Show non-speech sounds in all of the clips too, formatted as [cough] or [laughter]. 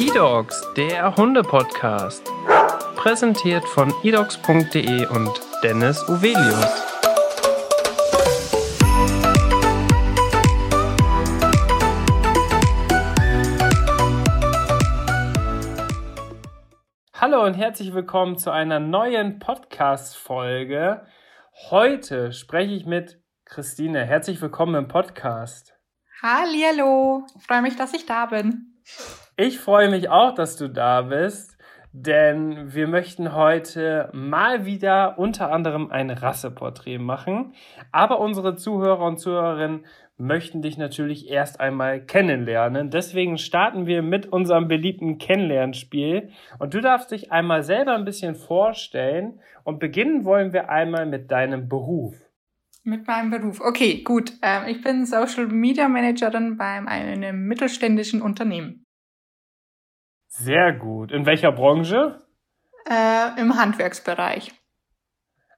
eDogs, der Hunde-Podcast. Präsentiert von edogs.de und Dennis Uvelius. Hallo und herzlich willkommen zu einer neuen Podcast-Folge. Heute spreche ich mit Christine. Herzlich willkommen im Podcast. Hallihallo, freue mich, dass ich da bin. Ich freue mich auch, dass du da bist, denn wir möchten heute mal wieder unter anderem ein Rasseporträt machen. Aber unsere Zuhörer und Zuhörerinnen möchten dich natürlich erst einmal kennenlernen. Deswegen starten wir mit unserem beliebten Kennenlernspiel. Und du darfst dich einmal selber ein bisschen vorstellen. Und beginnen wollen wir einmal mit deinem Beruf. Mit meinem Beruf. Okay, gut. Ähm, ich bin Social Media Managerin bei einem mittelständischen Unternehmen. Sehr gut. In welcher Branche? Äh, Im Handwerksbereich.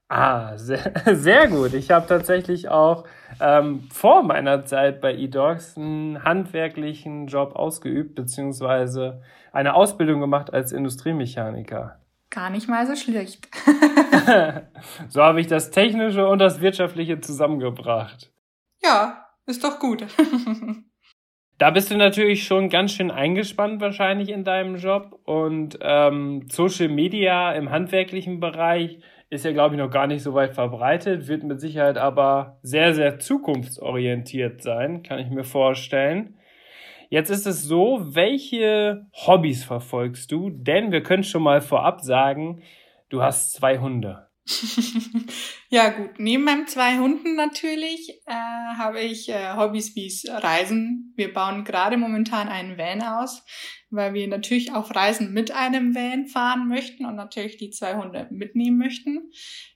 Ah, sehr, [laughs] sehr gut. Ich habe tatsächlich auch ähm, vor meiner Zeit bei eDogs einen handwerklichen Job ausgeübt, beziehungsweise eine Ausbildung gemacht als Industriemechaniker. Gar nicht mal so schlecht. [laughs] so habe ich das Technische und das Wirtschaftliche zusammengebracht. Ja, ist doch gut. [laughs] da bist du natürlich schon ganz schön eingespannt wahrscheinlich in deinem Job und ähm, Social Media im handwerklichen Bereich ist ja, glaube ich, noch gar nicht so weit verbreitet, wird mit Sicherheit aber sehr, sehr zukunftsorientiert sein, kann ich mir vorstellen. Jetzt ist es so, welche Hobbys verfolgst du? Denn wir können schon mal vorab sagen, du hast zwei Hunde. [laughs] ja gut, neben meinen zwei Hunden natürlich äh, habe ich äh, Hobbys wie Reisen. Wir bauen gerade momentan einen Van aus, weil wir natürlich auf Reisen mit einem Van fahren möchten und natürlich die zwei Hunde mitnehmen möchten.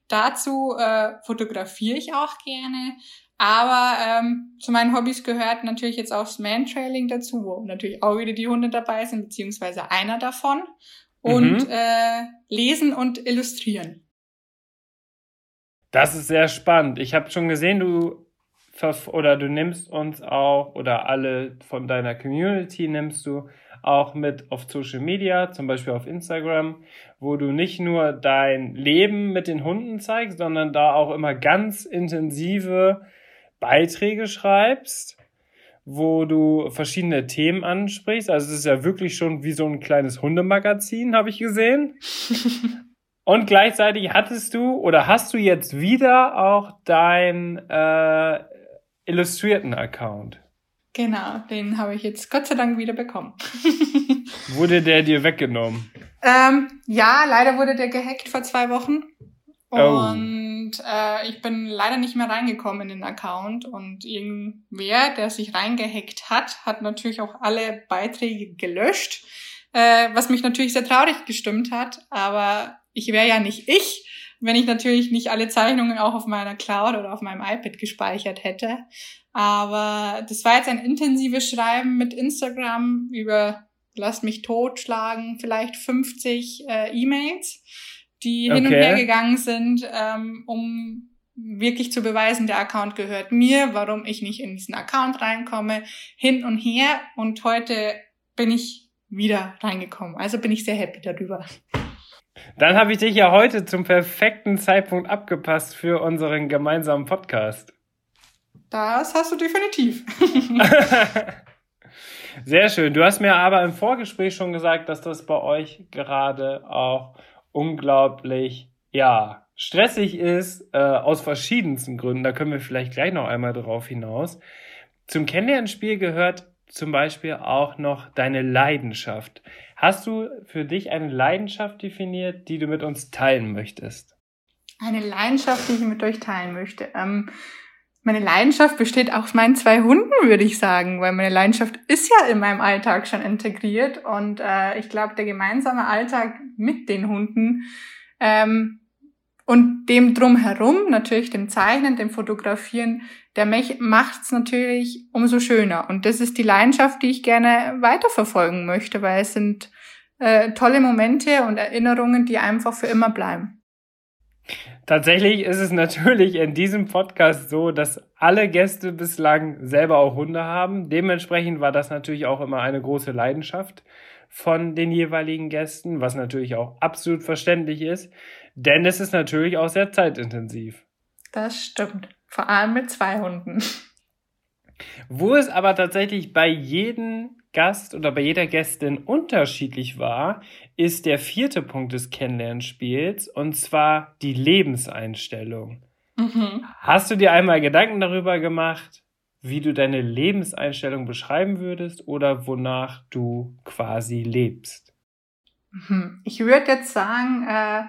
Dazu äh, fotografiere ich auch gerne aber ähm, zu meinen Hobbys gehört natürlich jetzt auch das Mantrailing dazu, wo natürlich auch wieder die Hunde dabei sind, beziehungsweise einer davon. Und mhm. äh, lesen und illustrieren. Das ist sehr spannend. Ich habe schon gesehen, du oder du nimmst uns auch oder alle von deiner Community nimmst du auch mit auf Social Media, zum Beispiel auf Instagram, wo du nicht nur dein Leben mit den Hunden zeigst, sondern da auch immer ganz intensive Beiträge schreibst, wo du verschiedene Themen ansprichst. Also es ist ja wirklich schon wie so ein kleines Hundemagazin, habe ich gesehen. [laughs] Und gleichzeitig hattest du oder hast du jetzt wieder auch deinen äh, illustrierten Account. Genau, den habe ich jetzt Gott sei Dank wieder bekommen. [laughs] wurde der dir weggenommen? Ähm, ja, leider wurde der gehackt vor zwei Wochen. Oh. Und äh, ich bin leider nicht mehr reingekommen in den Account. Und irgendwer, der sich reingehackt hat, hat natürlich auch alle Beiträge gelöscht. Äh, was mich natürlich sehr traurig gestimmt hat. Aber ich wäre ja nicht ich, wenn ich natürlich nicht alle Zeichnungen auch auf meiner Cloud oder auf meinem iPad gespeichert hätte. Aber das war jetzt ein intensives Schreiben mit Instagram über, lasst mich totschlagen, vielleicht 50 äh, E-Mails die okay. hin und her gegangen sind, ähm, um wirklich zu beweisen, der Account gehört mir, warum ich nicht in diesen Account reinkomme, hin und her. Und heute bin ich wieder reingekommen. Also bin ich sehr happy darüber. Dann habe ich dich ja heute zum perfekten Zeitpunkt abgepasst für unseren gemeinsamen Podcast. Das hast du definitiv. [laughs] Sehr schön. Du hast mir aber im Vorgespräch schon gesagt, dass das bei euch gerade auch unglaublich, ja, stressig ist, äh, aus verschiedensten Gründen. Da können wir vielleicht gleich noch einmal drauf hinaus. Zum Kennenlernspiel gehört zum Beispiel auch noch deine Leidenschaft. Hast du für dich eine Leidenschaft definiert, die du mit uns teilen möchtest? Eine Leidenschaft, die ich mit euch teilen möchte. Ähm, meine Leidenschaft besteht aus meinen zwei Hunden, würde ich sagen, weil meine Leidenschaft ist ja in meinem Alltag schon integriert und äh, ich glaube, der gemeinsame Alltag mit den Hunden ähm, und dem drumherum, natürlich dem Zeichnen, dem Fotografieren, der macht es natürlich umso schöner. Und das ist die Leidenschaft, die ich gerne weiterverfolgen möchte, weil es sind äh, tolle Momente und Erinnerungen, die einfach für immer bleiben. Tatsächlich ist es natürlich in diesem Podcast so, dass alle Gäste bislang selber auch Hunde haben. Dementsprechend war das natürlich auch immer eine große Leidenschaft von den jeweiligen Gästen, was natürlich auch absolut verständlich ist, denn es ist natürlich auch sehr zeitintensiv. Das stimmt. Vor allem mit zwei Hunden. Wo es aber tatsächlich bei jedem Gast oder bei jeder Gästin unterschiedlich war, ist der vierte Punkt des Kennenlernspiels und zwar die Lebenseinstellung. Mhm. Hast du dir einmal Gedanken darüber gemacht, wie du deine Lebenseinstellung beschreiben würdest oder wonach du quasi lebst? Mhm. Ich würde jetzt sagen, äh,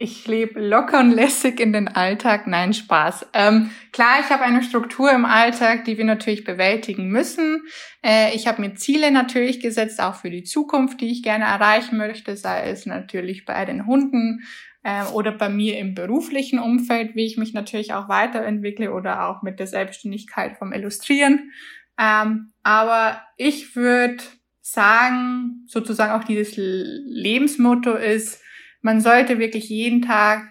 ich lebe locker und lässig in den Alltag. Nein, Spaß. Ähm, klar, ich habe eine Struktur im Alltag, die wir natürlich bewältigen müssen. Äh, ich habe mir Ziele natürlich gesetzt, auch für die Zukunft, die ich gerne erreichen möchte, sei es natürlich bei den Hunden äh, oder bei mir im beruflichen Umfeld, wie ich mich natürlich auch weiterentwickle oder auch mit der Selbstständigkeit vom Illustrieren. Ähm, aber ich würde sagen, sozusagen auch dieses Lebensmotto ist, man sollte wirklich jeden Tag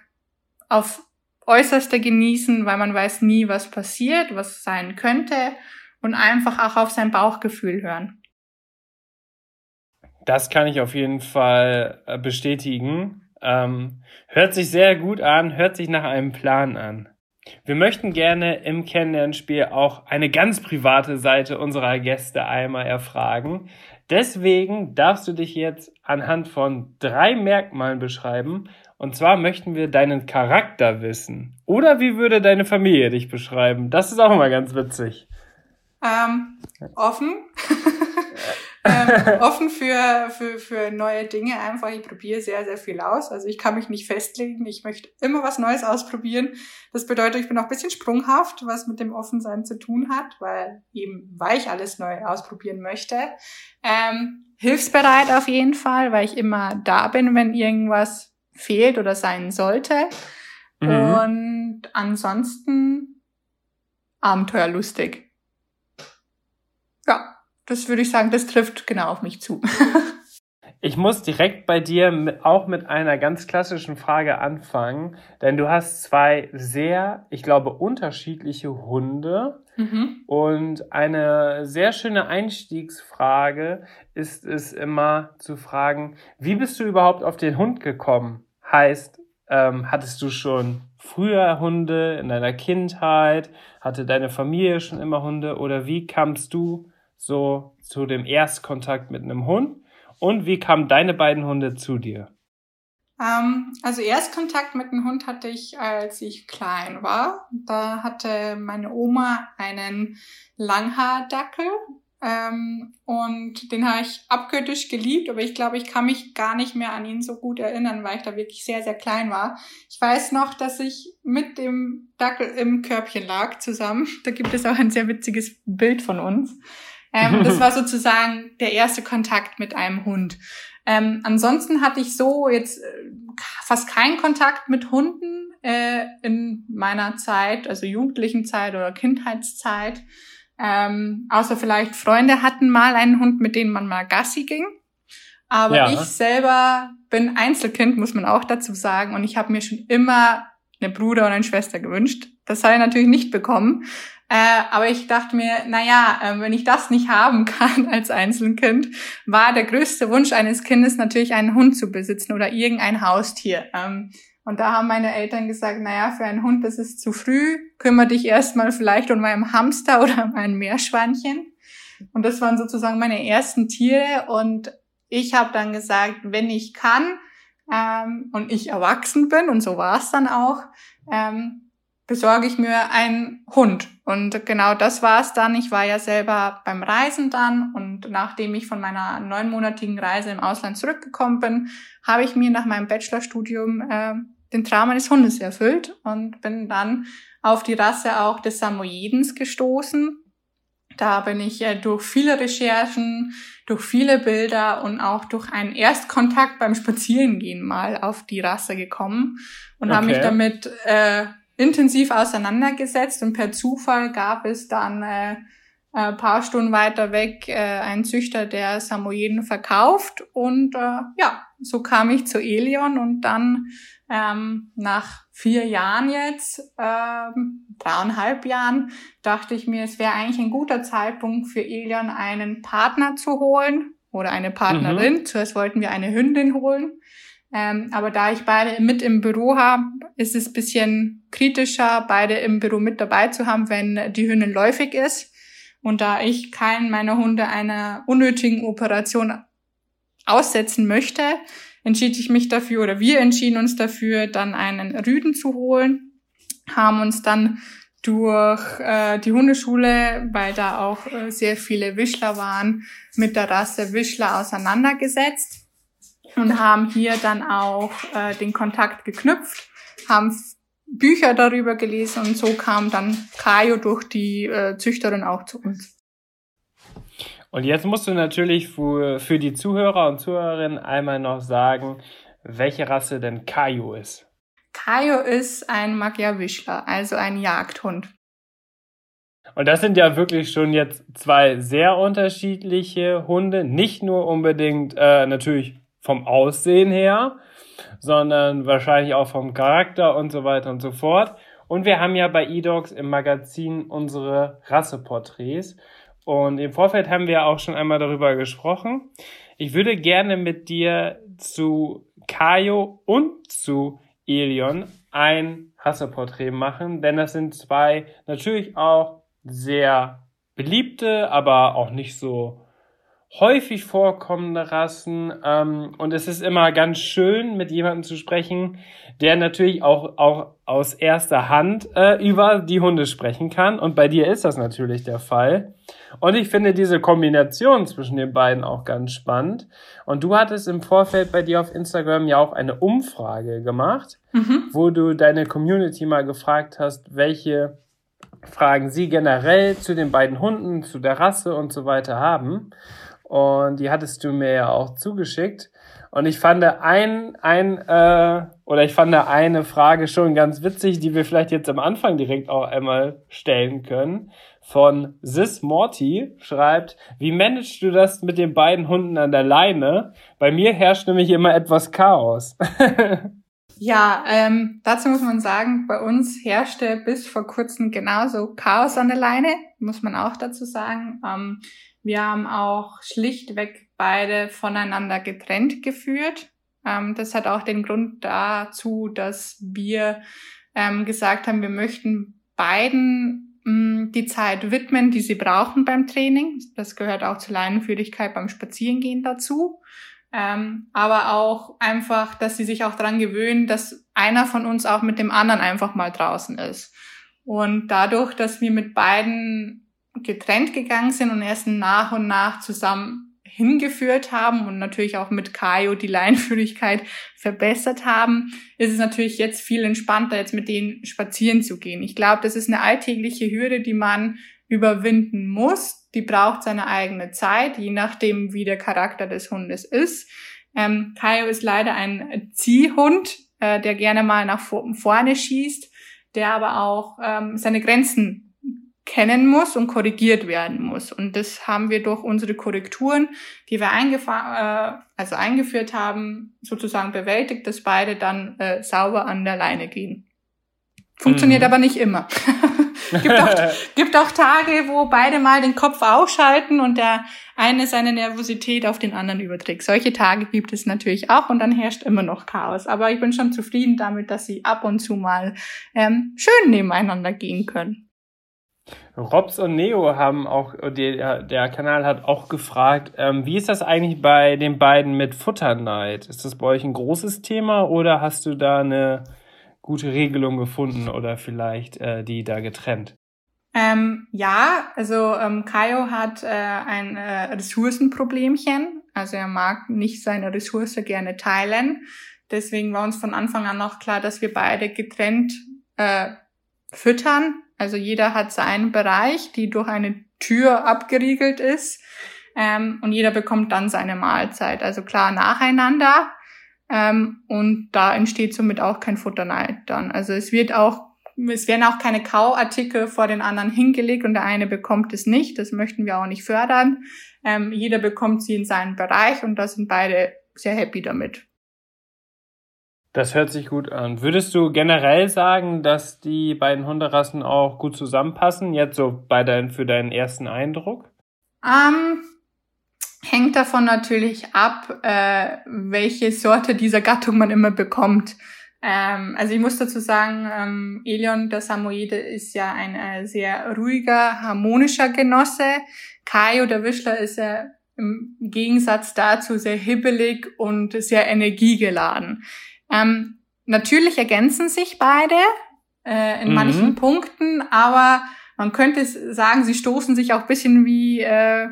auf äußerste genießen, weil man weiß nie, was passiert, was sein könnte und einfach auch auf sein Bauchgefühl hören. Das kann ich auf jeden Fall äh, bestätigen. Ähm, hört sich sehr gut an, hört sich nach einem Plan an. Wir möchten gerne im Kennenlernspiel auch eine ganz private Seite unserer Gäste einmal erfragen. Deswegen darfst du dich jetzt anhand von drei Merkmalen beschreiben. Und zwar möchten wir deinen Charakter wissen. Oder wie würde deine Familie dich beschreiben? Das ist auch immer ganz witzig. Ähm, offen. [laughs] ähm, offen für, für, für neue Dinge einfach. Ich probiere sehr, sehr viel aus. Also ich kann mich nicht festlegen. Ich möchte immer was Neues ausprobieren. Das bedeutet, ich bin auch ein bisschen sprunghaft, was mit dem Offensein zu tun hat, weil eben, weil ich alles neu ausprobieren möchte. Ähm, hilfsbereit auf jeden Fall, weil ich immer da bin, wenn irgendwas fehlt oder sein sollte. Mhm. Und ansonsten abenteuerlustig. Ja das würde ich sagen, das trifft genau auf mich zu. [laughs] Ich muss direkt bei dir auch mit einer ganz klassischen Frage anfangen, denn du hast zwei sehr, ich glaube, unterschiedliche Hunde. Mhm. Und eine sehr schöne Einstiegsfrage ist es immer zu fragen, wie bist du überhaupt auf den Hund gekommen? Heißt, ähm, hattest du schon früher Hunde in deiner Kindheit? Hatte deine Familie schon immer Hunde? Oder wie kamst du so zu dem Erstkontakt mit einem Hund? Und wie kamen deine beiden Hunde zu dir? Ähm, also Erstkontakt mit einem Hund hatte ich, als ich klein war. Da hatte meine Oma einen Langhaardackel. Ähm, und den habe ich abgöttisch geliebt, aber ich glaube, ich kann mich gar nicht mehr an ihn so gut erinnern, weil ich da wirklich sehr, sehr klein war. Ich weiß noch, dass ich mit dem Dackel im Körbchen lag zusammen. [laughs] Da gibt es auch ein sehr witziges Bild von uns. Ähm, [laughs] das war sozusagen der erste Kontakt mit einem Hund. Ähm, ansonsten hatte ich so jetzt äh, fast keinen Kontakt mit Hunden äh, in meiner Zeit, also jugendlichen Zeit oder Kindheitszeit. Ähm, außer vielleicht Freunde hatten mal einen Hund, mit dem man mal Gassi ging. Aber ja. ich selber bin Einzelkind, muss man auch dazu sagen. Und ich habe mir schon immer eine Bruder und eine Schwester gewünscht. Das habe ich natürlich nicht bekommen. Äh, aber ich dachte mir, naja, äh, wenn ich das nicht haben kann [laughs] als Einzelkind, war der größte Wunsch eines Kindes natürlich einen Hund zu besitzen oder irgendein Haustier. Ähm, und da haben meine Eltern gesagt, naja, für einen Hund das ist zu früh, kümmere dich erstmal vielleicht um meinen Hamster [laughs] oder um ein Meerschweinchen. Und das waren sozusagen meine ersten Tiere. Und ich habe dann gesagt, wenn ich kann ähm, und ich erwachsen bin, und so war es dann auch, ähm, besorge ich mir einen Hund. Und genau das war es dann. Ich war ja selber beim Reisen dann und nachdem ich von meiner neunmonatigen Reise im Ausland zurückgekommen bin, habe ich mir nach meinem Bachelorstudium äh, den Traum eines Hundes erfüllt und bin dann auf die Rasse auch des Samoyedens gestoßen. Da bin ich äh, durch viele Recherchen, durch viele Bilder und auch durch einen Erstkontakt beim Spazierengehen mal auf die Rasse gekommen und okay. habe mich damit äh, intensiv auseinandergesetzt und per Zufall gab es dann äh, ein paar Stunden weiter weg äh, einen Züchter, der Samoyeden verkauft und äh, ja, So kam ich zu Elion und dann ähm, nach vier Jahren jetzt, ähm, dreieinhalb Jahren, dachte ich mir, es wäre eigentlich ein guter Zeitpunkt für Elion einen Partner zu holen oder eine Partnerin. Mhm. Zuerst wollten wir eine Hündin holen. Ähm, aber da ich beide mit im Büro habe, ist es bisschen kritischer, beide im Büro mit dabei zu haben, wenn die Hündin läufig ist. Und da ich keinen meiner Hunde einer unnötigen Operation aussetzen möchte, entschied ich mich dafür oder wir entschieden uns dafür, dann einen Rüden zu holen, haben uns dann durch äh, die Hundeschule, weil da auch äh, sehr viele Wischler waren, mit der Rasse Wischler auseinandergesetzt und haben hier dann auch äh, den Kontakt geknüpft, haben Bücher darüber gelesen und so kam dann Kajo durch die äh, Züchterin auch zu uns. Und jetzt musst du natürlich für, für die Zuhörer und Zuhörerinnen einmal noch sagen, welche Rasse denn Kajo ist. Kajo ist ein Magyarwischler, also ein Jagdhund. Und das sind ja wirklich schon jetzt zwei sehr unterschiedliche Hunde, nicht nur unbedingt äh, natürlich vom Aussehen her, sondern wahrscheinlich auch vom Charakter und so weiter und so fort. Und wir haben ja bei eDogs im Magazin unsere Rasseporträts. Und im Vorfeld haben wir auch schon einmal darüber gesprochen. Ich würde gerne mit dir zu Kayo und zu Elion ein Rasseporträt machen, denn das sind zwei natürlich auch sehr beliebte, aber auch nicht so häufig vorkommende Rassen. Ähm, und es ist immer ganz schön, mit jemandem zu sprechen, der natürlich auch, auch aus erster Hand äh, über die Hunde sprechen kann. Und bei dir ist das natürlich der Fall. Und ich finde diese Kombination zwischen den beiden auch ganz spannend. Und du hattest im Vorfeld bei dir auf Instagram ja auch eine Umfrage gemacht, mhm. wo du deine Community mal gefragt hast, welche Fragen sie generell zu den beiden Hunden, zu der Rasse und so weiter haben. Und die hattest du mir ja auch zugeschickt. Und ich fand ein, ein äh, oder ich fand eine Frage schon ganz witzig, die wir vielleicht jetzt am Anfang direkt auch einmal stellen können. Von Sis Morty schreibt, wie managst du das mit den beiden Hunden an der Leine? Bei mir herrscht nämlich immer etwas Chaos. [laughs] Ja, ähm, dazu muss man sagen, bei uns herrschte bis vor kurzem genauso Chaos an der Leine, muss man auch dazu sagen. Ähm, wir haben auch schlichtweg beide voneinander getrennt geführt. Ähm, das hat auch den Grund dazu, dass wir ähm, gesagt haben, wir möchten beiden mh, mm, die Zeit widmen, die sie brauchen beim Training. Das gehört auch zur Leinenführigkeit beim Spazierengehen dazu. Ähm, aber auch einfach, dass sie sich auch dran gewöhnen, dass einer von uns auch mit dem anderen einfach mal draußen ist. Und dadurch, dass wir mit beiden getrennt gegangen sind und erst nach und nach zusammen hingeführt haben und natürlich auch mit Kaio die Leinführigkeit verbessert haben, ist es natürlich jetzt viel entspannter, jetzt mit denen spazieren zu gehen. Ich glaube, das ist eine alltägliche Hürde, die man überwinden muss. Die braucht seine eigene Zeit, je nachdem, wie der Charakter des Hundes ist. Ähm, Kaio ist leider ein Ziehhund, äh, der gerne mal nach vorne schießt, der aber auch ähm, seine Grenzen kennen muss und korrigiert werden muss. Und das haben wir durch unsere Korrekturen, die wir äh, also eingeführt haben, sozusagen bewältigt, dass beide dann äh, sauber an der Leine gehen. Funktioniert mhm. aber nicht immer. [laughs] gibt, auch, [laughs] gibt auch Tage, wo beide mal den Kopf ausschalten und der eine seine Nervosität auf den anderen überträgt. Solche Tage gibt es natürlich auch und dann herrscht immer noch Chaos. Aber ich bin schon zufrieden damit, dass sie ab und zu mal ähm, schön nebeneinander gehen können. Robs und Neo haben auch, der, der Kanal hat auch gefragt, ähm, wie ist das eigentlich bei den beiden mit Futterneid? Ist das bei euch ein großes Thema oder hast du da eine gute Regelung gefunden oder vielleicht äh, die da getrennt? Ähm, ja, also ähm, Kaio hat äh, ein äh, Ressourcenproblemchen. Also er mag nicht seine Ressource gerne teilen. Deswegen war uns von Anfang an auch klar, dass wir beide getrennt äh, füttern also jeder hat seinen Bereich, die durch eine Tür abgeriegelt ist. Ähm, und jeder bekommt dann seine Mahlzeit. Also klar nacheinander. Ähm, und da entsteht somit auch kein Futterneid dann. Also es wird auch, es werden auch keine Kauartikel vor den anderen hingelegt und der eine bekommt es nicht. Das möchten wir auch nicht fördern. Ähm, jeder bekommt sie in seinen Bereich und da sind beide sehr happy damit. Das hört sich gut an. Würdest du generell sagen, dass die beiden Hunderassen auch gut zusammenpassen, jetzt so bei dein, für deinen ersten Eindruck? Ähm, hängt davon natürlich ab, äh, welche Sorte dieser Gattung man immer bekommt. Ähm, also ich muss dazu sagen, ähm, Elion der Samoyede ist ja ein äh, sehr ruhiger, harmonischer Genosse. Kaio der Wischler ist ja im Gegensatz dazu sehr hibbelig und sehr energiegeladen. Ähm, natürlich ergänzen sich beide äh, in mhm. manchen Punkten, aber man könnte sagen, sie stoßen sich auch bisschen wie äh,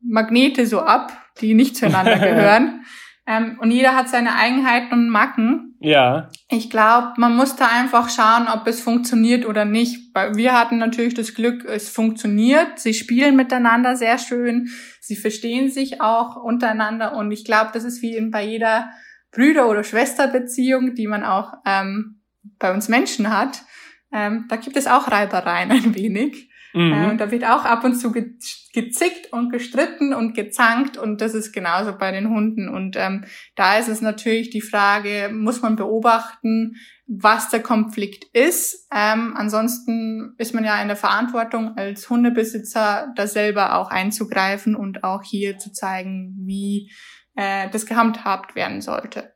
Magnete so ab, die nicht zueinander [laughs] gehören. ähm, und jeder hat seine Eigenheiten und Macken. Ja. Ich glaube, man muss da einfach schauen, ob es funktioniert oder nicht. Wir hatten natürlich das Glück, es funktioniert. Sie spielen miteinander sehr schön. Sie verstehen sich auch untereinander. Und ich glaube, das ist wie bei jeder Brüder- oder Schwesterbeziehung, die man auch ähm, bei uns Menschen hat. Ähm, da gibt es auch Reibereien ein wenig. Mhm. Äh, da wird auch ab und zu ge gezickt und gestritten und gezankt und das ist genauso bei den Hunden. Und ähm, da ist es natürlich die Frage, muss man beobachten, was der Konflikt ist. Ähm, ansonsten ist man ja in der Verantwortung als Hundebesitzer, da selber auch einzugreifen und auch hier zu zeigen, wie äh, das gehandhabt werden sollte.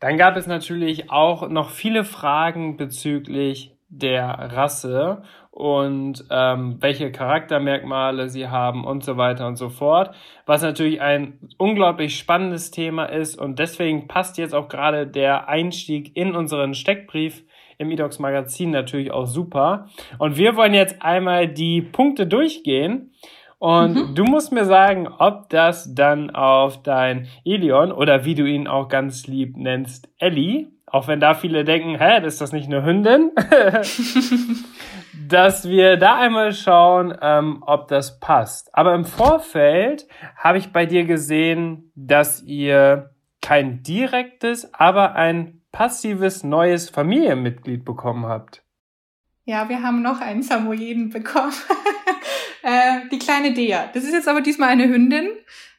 Dann gab es natürlich auch noch viele Fragen bezüglich der Rasse und ähm, welche Charaktermerkmale sie haben und so weiter und so fort, was natürlich ein unglaublich spannendes Thema ist und deswegen passt jetzt auch gerade der Einstieg in unseren Steckbrief im eDocs Magazin natürlich auch super. Und wir wollen jetzt einmal die Punkte durchgehen und mhm. du musst mir sagen, ob das dann auf dein Elion oder wie du ihn auch ganz lieb nennst, Ellie, auch wenn da viele denken, hä, ist das nicht eine Hündin? [laughs] dass wir da einmal schauen, ähm, ob das passt. Aber im Vorfeld habe ich bei dir gesehen, dass ihr kein direktes, aber ein passives neues Familienmitglied bekommen habt. Ja, wir haben noch einen Samoyeden bekommen. [laughs] Äh, die kleine Dea. Das ist jetzt aber diesmal eine Hündin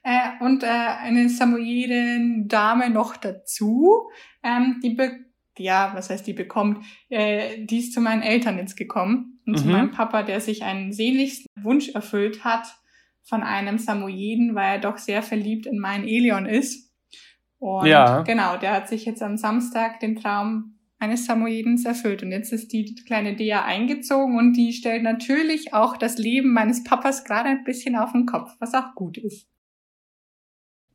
äh, und äh, eine Samoyeden-Dame noch dazu. Ähm, die be ja, was heißt die bekommt? Äh, die ist zu meinen Eltern jetzt gekommen und mhm. zu meinem Papa, der sich einen sehnlichsten Wunsch erfüllt hat von einem Samoyeden, weil er doch sehr verliebt in meinen Elion ist. Und ja. genau, der hat sich jetzt am Samstag den Traum eines Samoyedens erfüllt. Und jetzt ist die kleine Dea eingezogen und die stellt natürlich auch das Leben meines Papas gerade ein bisschen auf den Kopf, was auch gut ist.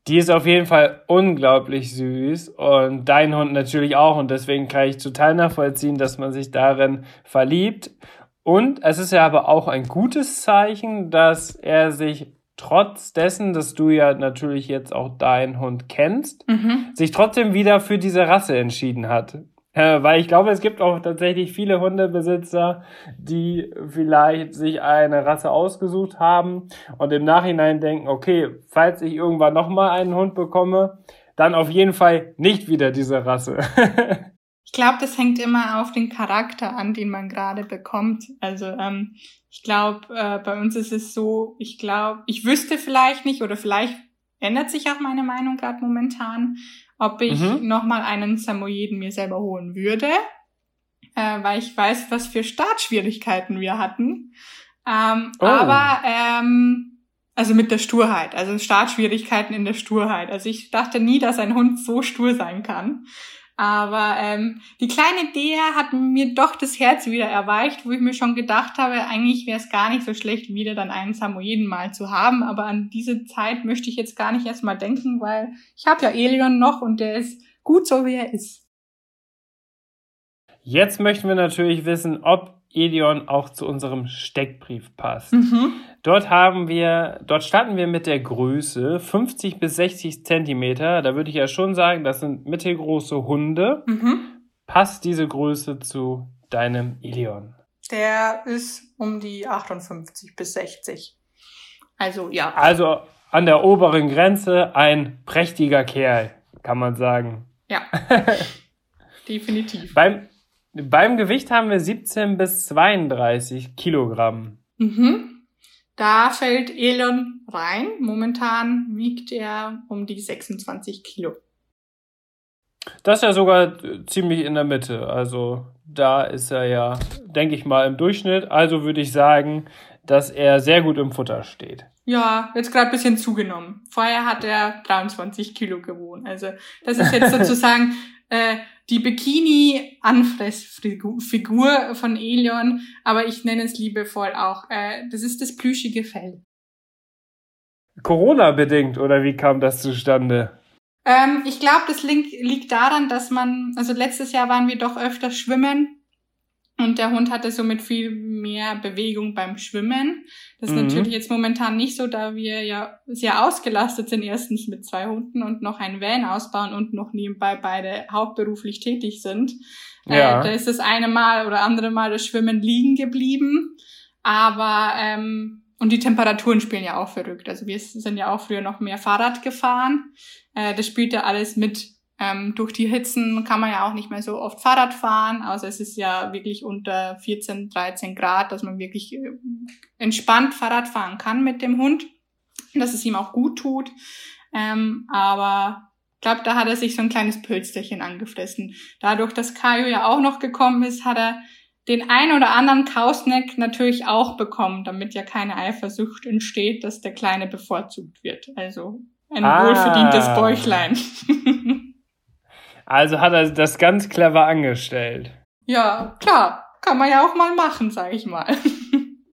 Die ist auf jeden Fall unglaublich süß und dein Hund natürlich auch und deswegen kann ich total nachvollziehen, dass man sich darin verliebt. Und es ist ja aber auch ein gutes Zeichen, dass er sich trotz dessen, dass du ja natürlich jetzt auch deinen Hund kennst, mhm. sich trotzdem wieder für diese Rasse entschieden hat. Äh, weil ich glaube, es gibt auch tatsächlich viele Hundebesitzer, die vielleicht sich eine Rasse ausgesucht haben und im Nachhinein denken, okay, falls ich irgendwann nochmal einen Hund bekomme, dann auf jeden Fall nicht wieder diese Rasse. [laughs] ich glaube, das hängt immer auf den Charakter an, den man gerade bekommt. Also ähm, ich glaube, äh, bei uns ist es so, ich glaube, ich wüsste vielleicht nicht oder vielleicht ändert sich auch meine Meinung gerade momentan, ob ich mhm. nochmal einen Samoyeden mir selber holen würde, äh, weil ich weiß, was für Startschwierigkeiten wir hatten. Ähm, oh. Aber ähm, also mit der Sturheit, also Startschwierigkeiten in der Sturheit. Also ich dachte nie, dass ein Hund so stur sein kann. Aber ähm, die kleine Dea hat mir doch das Herz wieder erweicht, wo ich mir schon gedacht habe, eigentlich wäre es gar nicht so schlecht, wieder dann einen Samoyeden mal zu haben. Aber an diese Zeit möchte ich jetzt gar nicht erst mal denken, weil ich habe ja Elion noch und der ist gut so, wie er ist. Jetzt möchten wir natürlich wissen, ob Elion auch zu unserem Steckbrief passt. Mhm. Dort haben wir, dort starten wir mit der Größe 50 bis 60 Zentimeter. Da würde ich ja schon sagen, das sind mittelgroße Hunde. Mhm. Passt diese Größe zu deinem Elion? Der ist um die 58 bis 60. Also ja. Also an der oberen Grenze ein prächtiger Kerl, kann man sagen. Ja. [laughs] Definitiv. Beim, beim Gewicht haben wir 17 bis 32 Kilogramm. Mhm. Da fällt Elon rein. Momentan wiegt er um die 26 Kilo. Das ist ja sogar ziemlich in der Mitte. Also da ist er ja, denke ich mal, im Durchschnitt. Also würde ich sagen, dass er sehr gut im Futter steht. Ja, jetzt gerade ein bisschen zugenommen. Vorher hat er 23 Kilo gewohnt. Also das ist jetzt [laughs] sozusagen äh, die Bikini-Anfressfigur von Elion, aber ich nenne es liebevoll auch. Äh, das ist das plüschige Fell. Corona-bedingt, oder wie kam das zustande? Ähm, ich glaube, das liegt, liegt daran, dass man, also letztes Jahr waren wir doch öfter schwimmen und der Hund hatte somit viel mehr Bewegung beim Schwimmen. Das ist mhm. natürlich jetzt momentan nicht so, da wir ja sehr ausgelastet sind, erstens mit zwei Hunden und noch ein Van ausbauen und noch nebenbei beide hauptberuflich tätig sind. Äh, ja. Äh, da ist das eine Mal oder andere Mal das Schwimmen liegen geblieben. Aber ähm, und die Temperaturen spielen ja auch verrückt. Also wir sind ja auch früher noch mehr Fahrrad gefahren. Äh, das spielt ja alles mit. Ähm, durch die Hitzen kann man ja auch nicht mehr so oft Fahrrad fahren, außer es ist ja wirklich unter 14, 13 Grad, dass man wirklich äh, entspannt Fahrrad fahren kann mit dem Hund, dass es ihm auch gut tut. Ähm, aber ich glaube, da hat er sich so ein kleines Pölsterchen angefressen. Dadurch, dass Kaio ja auch noch gekommen ist, hat er den ein oder anderen Kausneck natürlich auch bekommen, damit ja keine Eifersucht entsteht, dass der Kleine bevorzugt wird. Also ein ah. wohlverdientes Bäuchlein. [laughs] also hat er das ganz clever angestellt. Ja, klar. Kann man ja auch mal machen, sag ich mal. [laughs]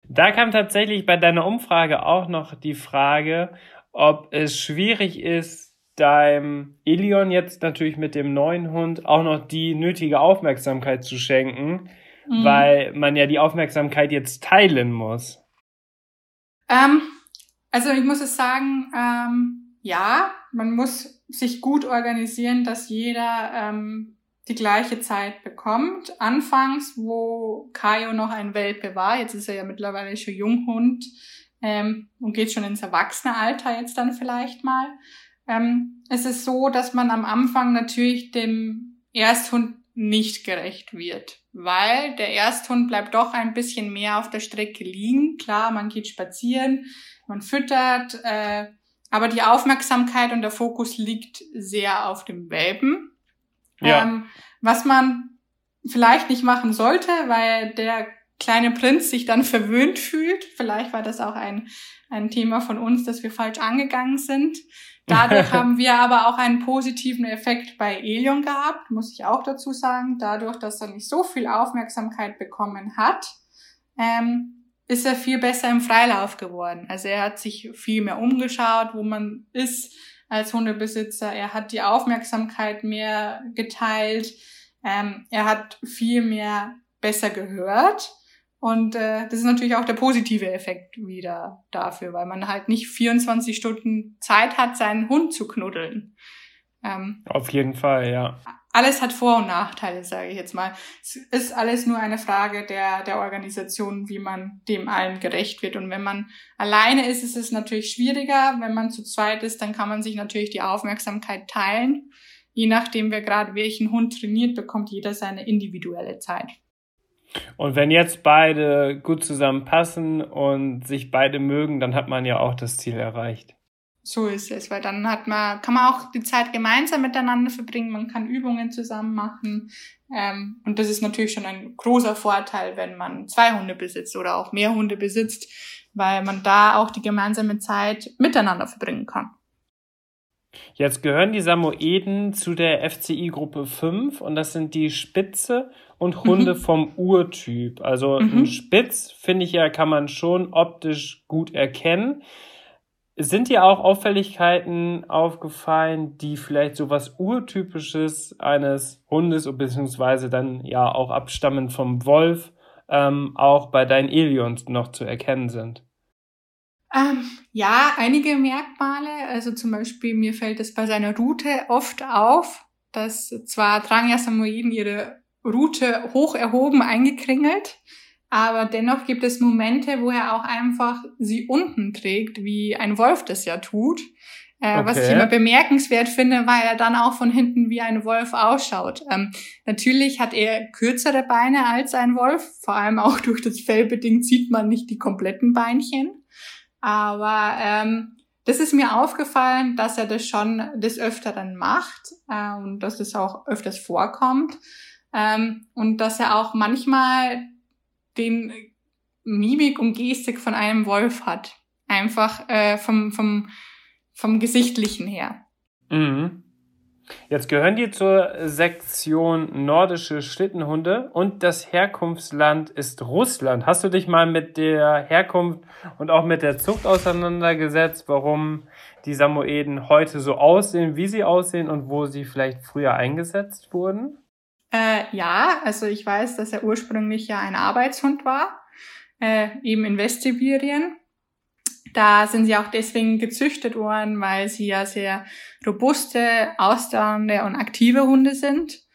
Da kam tatsächlich bei deiner Umfrage auch noch die Frage, ob es schwierig ist, deinem Elion jetzt natürlich mit dem neuen Hund auch noch die nötige Aufmerksamkeit zu schenken mhm. weil man ja die Aufmerksamkeit jetzt teilen muss. Ähm, also ich muss es sagen, ähm, ja, man muss sich gut organisieren, dass jeder ähm, die gleiche Zeit bekommt. Anfangs, wo Kaio noch ein Welpe war, jetzt ist er ja mittlerweile schon Junghund ähm, und geht schon ins Erwachsenealter jetzt dann vielleicht mal. Ähm, es ist so, dass man am Anfang natürlich dem Ersthund nicht gerecht wird, weil der Ersthund bleibt doch ein bisschen mehr auf der Strecke liegen. Klar, man geht spazieren, man füttert, äh, aber die Aufmerksamkeit und der Fokus liegt sehr auf dem Welpen. Ja. Ähm, was man vielleicht nicht machen sollte, weil der kleine Prinz sich dann verwöhnt fühlt. Vielleicht war das auch ein, ein Thema von uns, dass wir falsch angegangen sind. Dadurch [laughs] haben wir aber auch einen positiven Effekt bei Elion gehabt, muss ich auch dazu sagen. Dadurch, dass er nicht so viel Aufmerksamkeit bekommen hat, ähm, ist er viel besser im Freilauf geworden. Also er hat sich viel mehr umgeschaut, wo man ist als Hundebesitzer. Er hat die Aufmerksamkeit mehr geteilt. Ähm, er hat viel mehr besser gehört. Und äh, das ist natürlich auch der positive Effekt wieder dafür, weil man halt nicht 24 Stunden Zeit hat, seinen Hund zu knuddeln. Ähm, Auf jeden Fall, ja. Alles hat Vor- und Nachteile, sage ich jetzt mal. Es ist alles nur eine Frage der, der Organisation, wie man dem allen gerecht wird. Und wenn man alleine ist, ist es natürlich schwieriger. Wenn man zu zweit ist, dann kann man sich natürlich die Aufmerksamkeit teilen. Je nachdem, wer gerade welchen Hund trainiert, bekommt jeder seine individuelle Zeit. Und wenn jetzt beide gut zusammenpassen und sich beide mögen, dann hat man ja auch das Ziel erreicht. So ist es, weil dann hat man, kann man auch die Zeit gemeinsam miteinander verbringen, man kann Übungen zusammen machen. Ähm, und das ist natürlich schon ein großer Vorteil, wenn man zwei Hunde besitzt oder auch mehr Hunde besitzt, weil man da auch die gemeinsame Zeit miteinander verbringen kann. Jetzt gehören die Samoeden zu der FCI Gruppe 5 und das sind die Spitze und Hunde mhm. vom Urtyp. Also mhm. ein Spitz, finde ich ja, kann man schon optisch gut erkennen. Sind dir auch Auffälligkeiten aufgefallen, die vielleicht so was Urtypisches eines Hundes beziehungsweise dann ja auch abstammend vom Wolf ähm, auch bei deinen Elions noch zu erkennen sind? Ähm, ja, einige Merkmale. Also zum Beispiel mir fällt es bei seiner Route oft auf, dass zwar tragen ja Samoyeden ihre Route hoch erhoben eingekringelt. Aber dennoch gibt es Momente, wo er auch einfach sie unten trägt, wie ein Wolf das ja tut. Äh, okay. Was ich immer bemerkenswert finde, weil er dann auch von hinten wie ein Wolf ausschaut. Ähm, natürlich hat er kürzere Beine als ein Wolf, vor allem auch [laughs] durch das Fell bedingt sieht man nicht die kompletten Beinchen. Aber ähm, das ist mir aufgefallen, dass er das schon des Öfteren macht äh, und dass das auch öfters vorkommt ähm, und dass er auch manchmal den Mimik und Gestik von einem Wolf hat. Einfach äh, vom, vom, vom Gesichtlichen her. Mhm. Jetzt gehören die zur Sektion nordische Schlittenhunde und das Herkunftsland ist Russland. Hast du dich mal mit der Herkunft und auch mit der Zucht auseinandergesetzt, warum die Samoeden heute so aussehen, wie sie aussehen und wo sie vielleicht früher eingesetzt wurden? Äh, ja, also ich weiß, dass er ursprünglich ja ein Arbeitshund war, äh, eben in Westsibirien. Da sind sie auch deswegen gezüchtet worden, weil sie ja sehr robuste, ausdauernde und aktive Hunde sind.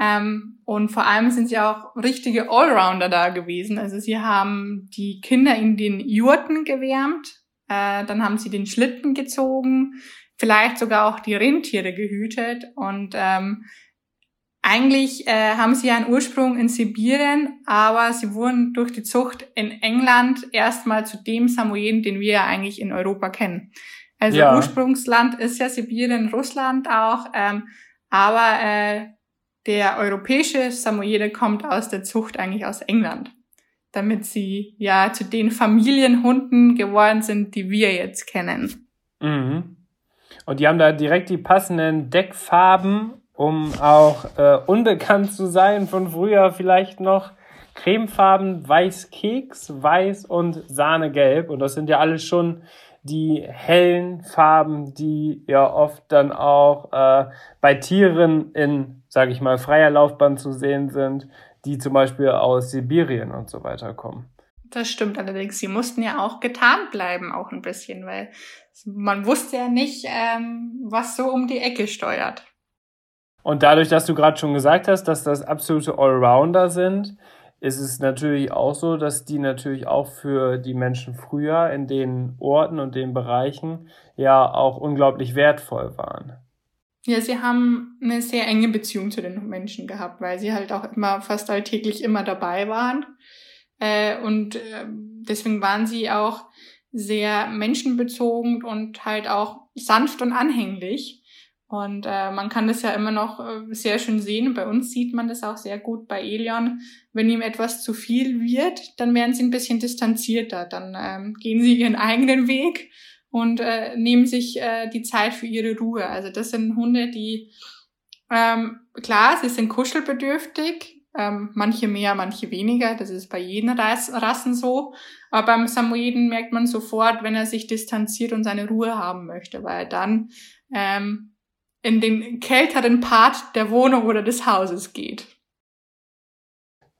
Ähm, und vor allem sind sie auch richtige Allrounder da gewesen. Also sie haben die Kinder in den Jurten gewärmt, äh, dann haben sie den Schlitten gezogen, vielleicht sogar auch die Rentiere gehütet und ähm, eigentlich äh, haben sie einen Ursprung in Sibirien, aber sie wurden durch die Zucht in England erstmal zu dem Samoyeden, den wir ja eigentlich in Europa kennen. Also ja. Ursprungsland ist ja Sibirien, Russland auch, ähm, aber äh, der europäische Samoyede kommt aus der Zucht eigentlich aus England, damit sie ja zu den Familienhunden geworden sind, die wir jetzt kennen. Mhm. Und die haben da direkt die passenden Deckfarben um auch äh, unbekannt zu sein von früher vielleicht noch. Cremefarben, Weiß Keks, Weiß und Sahnegelb. Und das sind ja alles schon die hellen Farben, die ja oft dann auch äh, bei Tieren in, sage ich mal, freier Laufbahn zu sehen sind, die zum Beispiel aus Sibirien und so weiter kommen. Das stimmt allerdings. Sie mussten ja auch getarnt bleiben, auch ein bisschen, weil man wusste ja nicht, ähm, was so um die Ecke steuert. Und dadurch, dass du gerade schon gesagt hast, dass das absolute Allrounder sind, ist es natürlich auch so, dass die natürlich auch für die Menschen früher in den Orten und den Bereichen ja auch unglaublich wertvoll waren. Ja, sie haben eine sehr enge Beziehung zu den Menschen gehabt, weil sie halt auch immer fast alltäglich immer dabei waren. Äh, und äh, deswegen waren sie auch sehr menschenbezogen und halt auch sanft und anhänglich. Und äh, man kann das ja immer noch äh, sehr schön sehen. Bei uns sieht man das auch sehr gut bei Elion. Wenn ihm etwas zu viel wird, dann werden sie ein bisschen distanzierter. Dann ähm, gehen sie ihren eigenen Weg und äh, nehmen sich äh, die Zeit für ihre Ruhe. Also das sind Hunde, die ähm, klar, sie sind kuschelbedürftig. Ähm, manche mehr, manche weniger. Das ist bei jeden Rassen so. Aber beim Samoyeden merkt man sofort, wenn er sich distanziert und seine Ruhe haben möchte, weil dann ähm, in den kälteren Part der Wohnung oder des Hauses geht.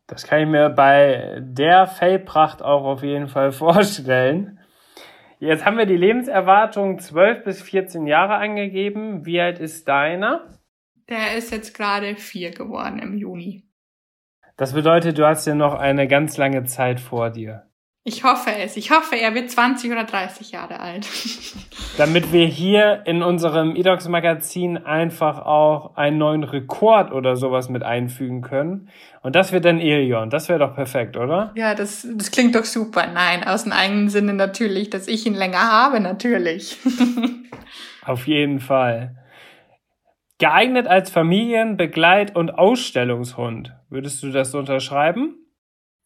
Das kann ich mir bei der Fellpracht auch auf jeden Fall [laughs] vorstellen. Jetzt haben wir die Lebenserwartung 12 bis 14 Jahre angegeben. Wie alt ist deiner? Der ist jetzt gerade vier geworden im Juni. Das bedeutet, du hast ja noch eine ganz lange Zeit vor dir. Ich hoffe es. Ich hoffe, er wird 20 oder 30 Jahre alt. [laughs] Damit wir hier in unserem edox Magazin einfach auch einen neuen Rekord oder sowas mit einfügen können. Und das wird dann Elion. Das wäre doch perfekt, oder? Ja, das, das klingt doch super. Nein, aus dem eigenen Sinne natürlich, dass ich ihn länger habe, natürlich. [laughs] Auf jeden Fall. Geeignet als Familien-, Begleit- und Ausstellungshund. Würdest du das unterschreiben?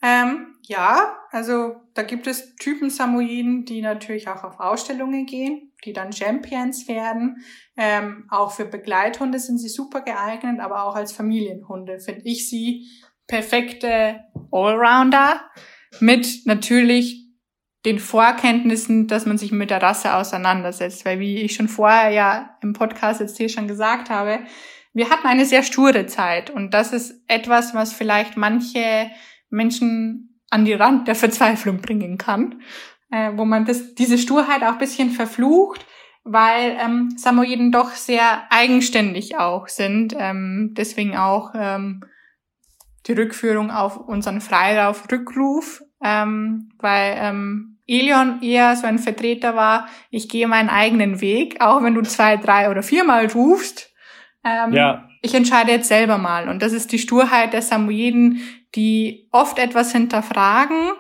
Ähm, ja, also da gibt es Typen Samoyeden, die natürlich auch auf Ausstellungen gehen, die dann Champions werden. Ähm, auch für Begleithunde sind sie super geeignet, aber auch als Familienhunde finde ich sie perfekte Allrounder mit natürlich den Vorkenntnissen, dass man sich mit der Rasse auseinandersetzt. Weil wie ich schon vorher ja im Podcast jetzt hier schon gesagt habe, wir hatten eine sehr sture Zeit und das ist etwas, was vielleicht manche Menschen an die Rand der Verzweiflung bringen kann, äh, wo man das, diese Sturheit auch bisschen verflucht, weil ähm, Samoyeden doch sehr eigenständig auch sind. Ähm, deswegen auch ähm, die Rückführung auf unseren Freirauf-Rückruf, ähm, weil ähm, Elion eher so ein Vertreter war, ich gehe meinen eigenen Weg, auch wenn du zwei, drei oder viermal rufst. Ähm, ja. Ich entscheide jetzt selber mal. Und das ist die Sturheit der Samoyeden, die oft etwas hinterfragen,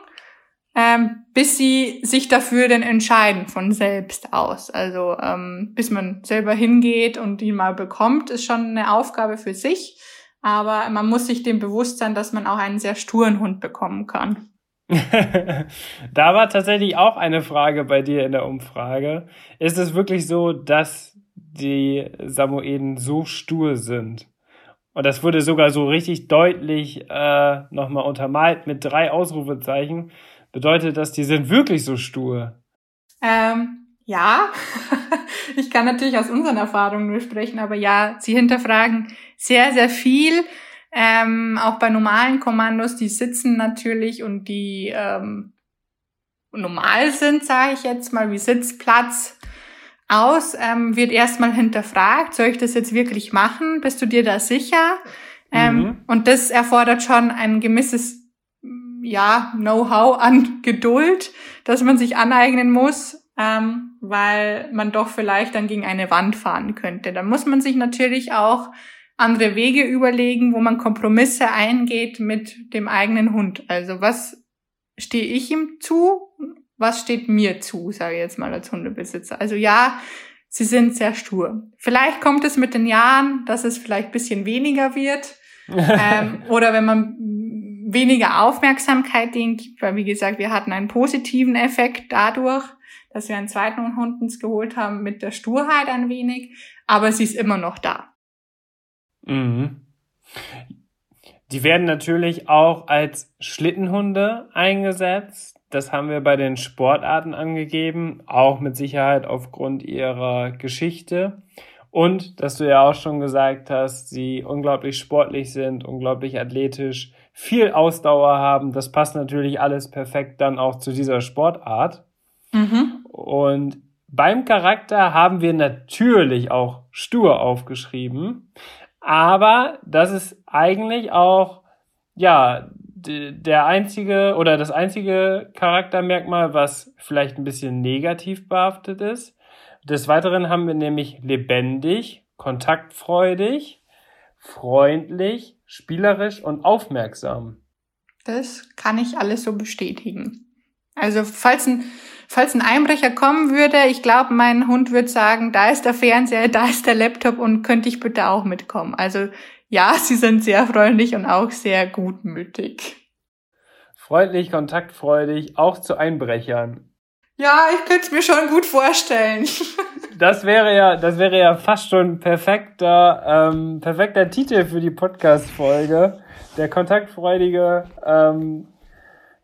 ähm, bis sie sich dafür dann entscheiden von selbst aus. Also ähm, bis man selber hingeht und ihn mal bekommt, ist schon eine Aufgabe für sich. Aber man muss sich dem bewusst sein, dass man auch einen sehr sturen Hund bekommen kann. [laughs] da war tatsächlich auch eine Frage bei dir in der Umfrage. Ist es wirklich so, dass die Samoeden so stur sind? Und das wurde sogar so richtig deutlich äh, nochmal untermalt mit drei Ausrufezeichen. Bedeutet das, die sind wirklich so stur? Ähm, ja, [laughs] ich kann natürlich aus unseren Erfahrungen nur sprechen, aber ja, sie hinterfragen sehr, sehr viel. Ähm, auch bei normalen Kommandos, die sitzen natürlich und die ähm, normal sind, sage ich jetzt mal, wie Sitzplatz aus, ähm, wird erstmal hinterfragt, soll ich das jetzt wirklich machen? Bist du dir da sicher? Ähm, mhm. Und das erfordert schon ein gewisses ja, Know-how an [laughs] Geduld, dass man sich aneignen muss, ähm, weil man doch vielleicht dann gegen eine Wand fahren könnte. Da muss man sich natürlich auch andere Wege überlegen, wo man Kompromisse eingeht mit dem eigenen Hund. Also was stehe ich ihm zu? Was steht mir zu, sage ich jetzt mal als Hundebesitzer. Also ja, sie sind sehr stur. Vielleicht kommt es mit den Jahren, dass es vielleicht bisschen weniger wird. [laughs] ähm, oder wenn man weniger Aufmerksamkeit denen gibt, weil wie gesagt, wir hatten einen positiven Effekt dadurch, dass wir einen zweiten Hund uns geholt haben mit der Sturheit ein wenig, aber sie ist immer noch da. Mhm. Die werden natürlich auch als Schlittenhunde eingesetzt. Das haben wir bei den Sportarten angegeben, auch mit Sicherheit aufgrund ihrer Geschichte. Und dass du ja auch schon gesagt hast, sie unglaublich sportlich sind, unglaublich athletisch, viel Ausdauer haben. Das passt natürlich alles perfekt dann auch zu dieser Sportart. Mhm. Und beim Charakter haben wir natürlich auch stur aufgeschrieben. Aber das ist eigentlich auch, ja, der einzige oder das einzige Charaktermerkmal, was vielleicht ein bisschen negativ behaftet ist. Des Weiteren haben wir nämlich lebendig, kontaktfreudig, freundlich, spielerisch und aufmerksam. Das kann ich alles so bestätigen. Also falls ein, falls ein Einbrecher kommen würde, ich glaube, mein Hund würde sagen, da ist der Fernseher, da ist der Laptop und könnte ich bitte auch mitkommen. Also ja, [laughs] sie sind sehr freundlich und auch sehr gutmütig. Freundlich, kontaktfreudig, auch zu Einbrechern. Ja, ich könnte es mir schon gut vorstellen. [laughs] das wäre ja, das wäre ja fast schon perfekter, ähm, perfekter Titel für die Podcast-Folge. Der kontaktfreudige, ähm,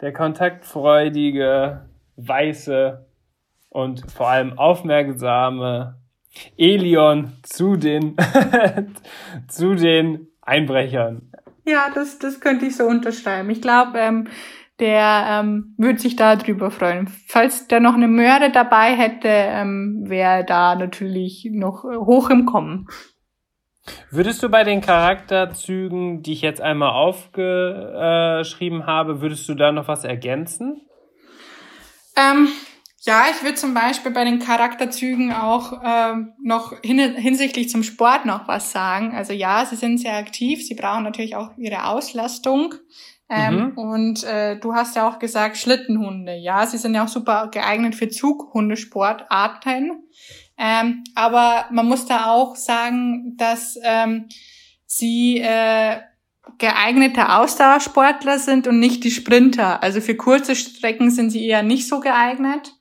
der kontaktfreudige, weiße und vor allem aufmerksame Elion zu den, [laughs] zu den Einbrechern. Ja, das, das könnte ich so unterschreiben. Ich glaube, ähm, der ähm, würde sich da drüber freuen. Falls der noch eine Möhre dabei hätte, ähm, wäre da natürlich noch hoch im Kommen. Würdest du bei den Charakterzügen, die ich jetzt einmal aufgeschrieben habe, würdest du da noch was ergänzen? Ähm, ja, ich würde zum Beispiel bei den Charakterzügen auch ähm, noch hin, hinsichtlich zum Sport noch was sagen. Also ja, sie sind sehr aktiv, sie brauchen natürlich auch ihre Auslastung. Ähm, mhm. Und äh, du hast ja auch gesagt, Schlittenhunde. Ja, sie sind ja auch super geeignet für Zughundesportarten. Ähm, aber man muss da auch sagen, dass ähm, sie äh, geeignete Ausdauersportler sind und nicht die Sprinter. Also für kurze Strecken sind sie eher nicht so geeignet,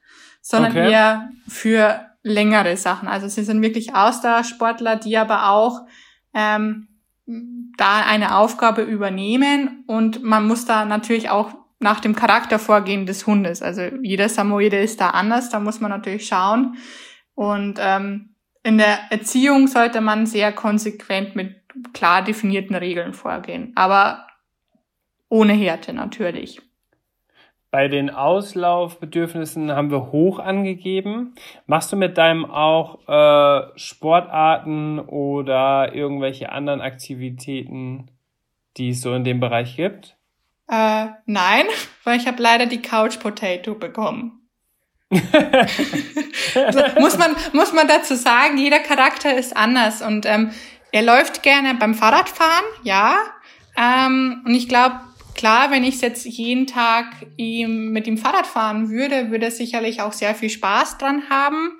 sondern okay. eher für längere Sachen. Also sie sind wirklich Ausdauersportler, die aber auch ähm, da eine Aufgabe übernehmen und man muss da natürlich auch nach dem Charakter vorgehen des Hundes. Also jeder Samoyede ist da anders, da muss man natürlich schauen. Und ähm, in der Erziehung sollte man sehr konsequent mit klar definierten Regeln vorgehen, aber ohne Härte natürlich. Bei den Auslaufbedürfnissen haben wir hoch angegeben. Machst du mit deinem auch äh, Sportarten oder irgendwelche anderen Aktivitäten, die es so in dem Bereich gibt? Äh, nein, [laughs] weil ich habe leider die Couch Potato bekommen. [laughs] muss man muss man dazu sagen, jeder Charakter ist anders und ähm, er läuft gerne beim Fahrradfahren, ja. Ähm, und ich glaube, klar, wenn ich jetzt jeden Tag ihm mit dem Fahrrad fahren würde, würde er sicherlich auch sehr viel Spaß dran haben.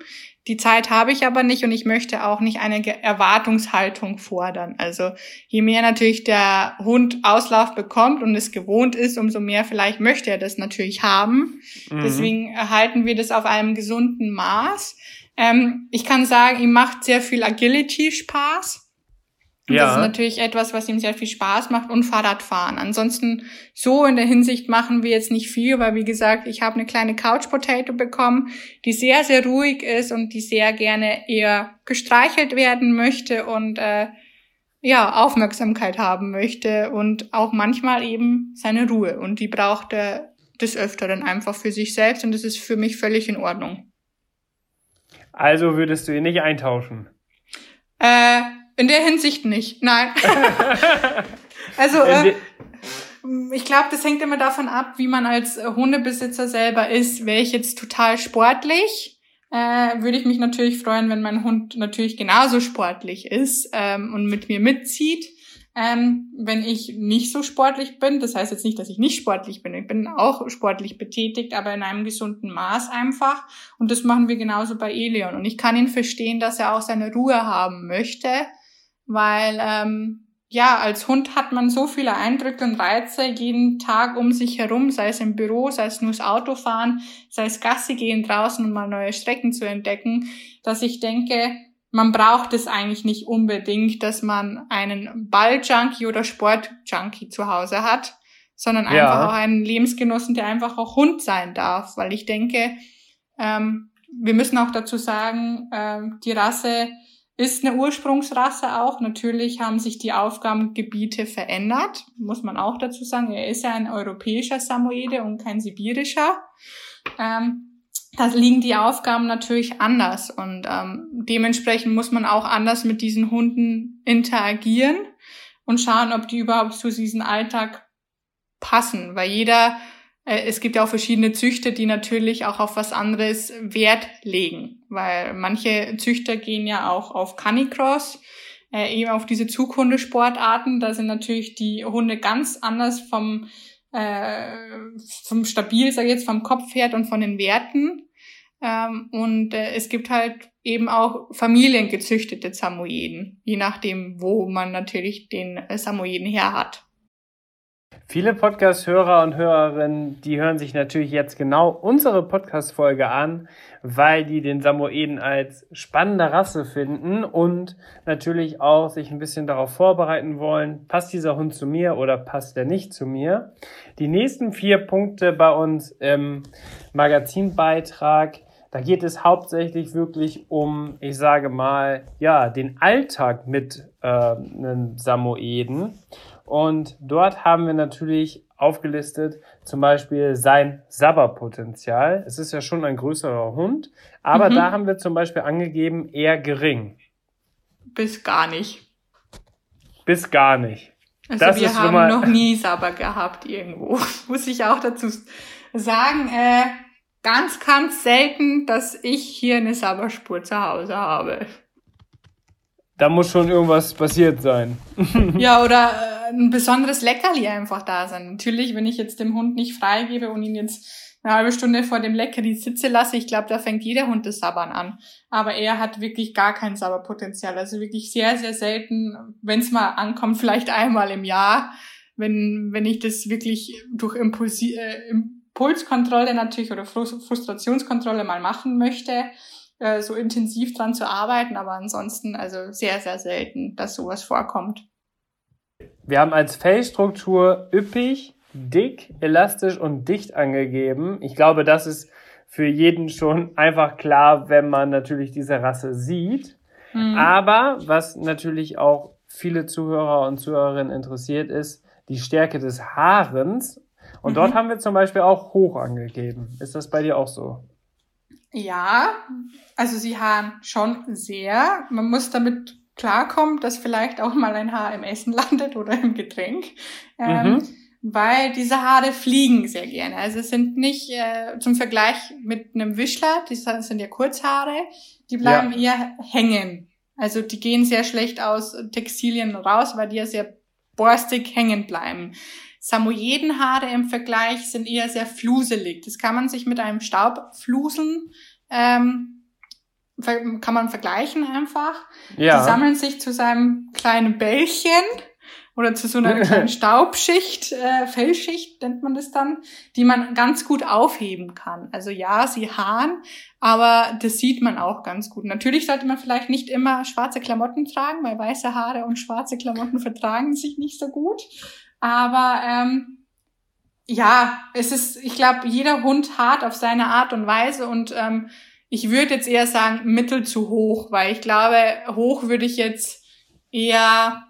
Die Zeit habe ich aber nicht und ich möchte auch nicht eine Erwartungshaltung fordern. Also je mehr natürlich der Hund Auslauf bekommt und es gewohnt ist, umso mehr vielleicht möchte er das natürlich haben. Mhm. Deswegen erhalten wir das auf einem gesunden Maß. Ähm, ich kann sagen, ihm macht sehr viel Agility Spaß. Ja. Das ist natürlich etwas, was ihm sehr viel Spaß macht und Fahrradfahren. Ansonsten so in der Hinsicht machen wir jetzt nicht viel, weil wie gesagt, ich habe eine kleine Couch Potato bekommen, die sehr, sehr ruhig ist und die sehr gerne eher gestreichelt werden möchte und äh, ja, Aufmerksamkeit haben möchte und auch manchmal eben seine Ruhe. Und die braucht er des Öfteren einfach für sich selbst und das ist für mich völlig in Ordnung. Also würdest du ihn nicht eintauschen? Äh, in der Hinsicht nicht, nein. [laughs] also äh, ich glaube, das hängt immer davon ab, wie man als Hundebesitzer selber ist. Wäre ich jetzt total sportlich, äh, würde ich mich natürlich freuen, wenn mein Hund natürlich genauso sportlich ist ähm, und mit mir mitzieht. Ähm, wenn ich nicht so sportlich bin, das heißt jetzt nicht, dass ich nicht sportlich bin, ich bin auch sportlich betätigt, aber in einem gesunden Maß einfach. Und das machen wir genauso bei Elion. Und ich kann ihn verstehen, dass er auch seine Ruhe haben möchte weil ähm, ja, als Hund hat man so viele Eindrücke und Reize jeden Tag um sich herum, sei es im Büro, sei es nur das Autofahren, sei es Gassi gehen draußen und mal neue Strecken zu entdecken, dass ich denke, man braucht es eigentlich nicht unbedingt, dass man einen Balljunkie oder Sportjunkie zu Hause hat, sondern ja. einfach auch einen Lebensgenossen, der einfach auch Hund sein darf, weil ich denke, ähm, wir müssen auch dazu sagen, äh, die Rasse ist eine Ursprungsrasse auch. Natürlich haben sich die Aufgabengebiete verändert, muss man auch dazu sagen. Er ist ja ein europäischer Samoyede und kein sibirischer. Ähm, da liegen die Aufgaben natürlich anders und ähm, dementsprechend muss man auch anders mit diesen Hunden interagieren und schauen, ob die überhaupt zu diesem Alltag passen, weil jeder es gibt ja auch verschiedene Züchter, die natürlich auch auf was anderes Wert legen, weil manche Züchter gehen ja auch auf Canicross, äh, eben auf diese Zughundesportarten. Da sind natürlich die Hunde ganz anders vom, äh, vom Stabil, sag ich jetzt, vom Kopf her und von den Werten. Ähm, und äh, es gibt halt eben auch familiengezüchtete Samoyeden, je nachdem, wo man natürlich den äh, Samoyeden her hat. Viele Podcast-Hörer und Hörerinnen, die hören sich natürlich jetzt genau unsere Podcast-Folge an, weil die den Samoeden als spannende Rasse finden und natürlich auch sich ein bisschen darauf vorbereiten wollen, passt dieser Hund zu mir oder passt er nicht zu mir. Die nächsten vier Punkte bei uns im Magazinbeitrag, da geht es hauptsächlich wirklich um, ich sage mal, ja, den Alltag mit äh, einem Samoeden. Und dort haben wir natürlich aufgelistet zum Beispiel sein Sabberpotenzial. Es ist ja schon ein größerer Hund, aber mhm. da haben wir zum Beispiel angegeben eher gering. Bis gar nicht. Bis gar nicht. Also das wir haben mal... noch nie Sabber gehabt irgendwo. [laughs] Muss ich auch dazu sagen. Äh, ganz, ganz selten, dass ich hier eine Sabberspur zu Hause habe. Da muss schon irgendwas passiert sein. [laughs] ja, oder äh, ein besonderes Leckerli einfach da sein. Natürlich, wenn ich jetzt dem Hund nicht freigebe und ihn jetzt eine halbe Stunde vor dem Leckerli sitze lasse, ich glaube, da fängt jeder Hund das Sabbern an. Aber er hat wirklich gar kein Sabberpotenzial. Also wirklich sehr, sehr selten, wenn es mal ankommt, vielleicht einmal im Jahr, wenn, wenn ich das wirklich durch Impulsi äh, Impulskontrolle natürlich oder Frustrationskontrolle mal machen möchte äh, so intensiv dran zu arbeiten, aber ansonsten also sehr, sehr selten, dass sowas vorkommt. Wir haben als Fellstruktur üppig, dick, elastisch und dicht angegeben. Ich glaube, das ist für jeden schon einfach klar, wenn man natürlich diese Rasse sieht. Mhm. Aber was natürlich auch viele Zuhörer und Zuhörerinnen interessiert, ist die Stärke des Haarens. Und mhm. dort haben wir zum Beispiel auch hoch angegeben. Ist das bei dir auch so? Ja, also sie haaren schon sehr. Man muss damit klarkommen, dass vielleicht auch mal ein Haar im Essen [laughs] landet oder im Getränk. Ähm, mhm. Weil diese Haare fliegen sehr gerne. Also es sind nicht äh, zum Vergleich mit einem Wischler, die sind ja Kurzhaare, die bleiben ja. eher hängen. Also die gehen sehr schlecht aus Textilien raus, weil die ja sehr borstig hängen bleiben. Samoyedenhaare im Vergleich sind eher sehr fluselig. Das kann man sich mit einem Staubfluseln ähm, kann man vergleichen einfach. Ja. Die sammeln sich zu seinem kleinen Bällchen oder zu so einer [laughs] kleinen Staubschicht, äh, Fellschicht nennt man das dann, die man ganz gut aufheben kann. Also ja, sie haaren, aber das sieht man auch ganz gut. Natürlich sollte man vielleicht nicht immer schwarze Klamotten tragen, weil weiße Haare und schwarze Klamotten [laughs] vertragen sich nicht so gut. Aber ähm, ja, es ist, ich glaube, jeder Hund hart auf seine Art und Weise und ähm, ich würde jetzt eher sagen mittel zu hoch, weil ich glaube, hoch würde ich jetzt eher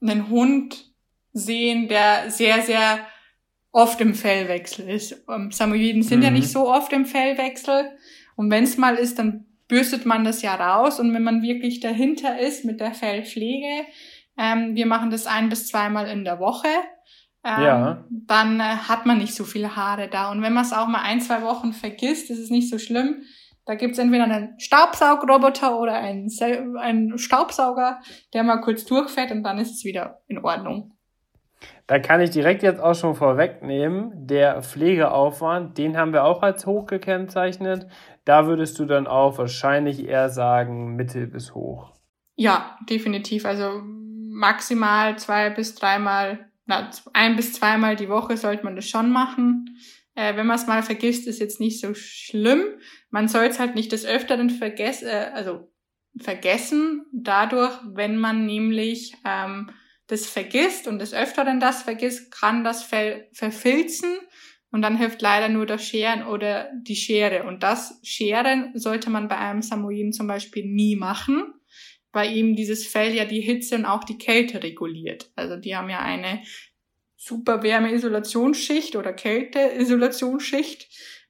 einen Hund sehen, der sehr, sehr oft im Fellwechsel ist. Ähm, Samoyeden sind mhm. ja nicht so oft im Fellwechsel. Und wenn es mal ist, dann bürstet man das ja raus. Und wenn man wirklich dahinter ist mit der Fellpflege, ähm, wir machen das ein bis zweimal in der Woche, ähm, ja. dann äh, hat man nicht so viele Haare da. Und wenn man es auch mal ein, zwei Wochen vergisst, ist es nicht so schlimm. Da gibt's entweder einen Staubsaugroboter oder einen, einen Staubsauger, der mal kurz durchfährt und dann ist es wieder in Ordnung. Da kann ich direkt jetzt auch schon vorwegnehmen, der Pflegeaufwand, den haben wir auch als hoch gekennzeichnet. Da würdest du dann auch wahrscheinlich eher sagen mittel bis hoch. Ja, definitiv. Also maximal zwei bis dreimal, na, ein bis zweimal die Woche sollte man das schon machen. Äh, wenn man es mal vergisst, ist jetzt nicht so schlimm. Man soll es halt nicht des Öfteren vergessen, äh, also vergessen, dadurch, wenn man nämlich ähm, das vergisst und des Öfteren das vergisst, kann das Fell verfilzen und dann hilft leider nur das Scheren oder die Schere. Und das Scheren sollte man bei einem Samoyeden zum Beispiel nie machen, weil eben dieses Fell ja die Hitze und auch die Kälte reguliert. Also die haben ja eine super Wärmeisolationschicht oder Kälteisolationschicht,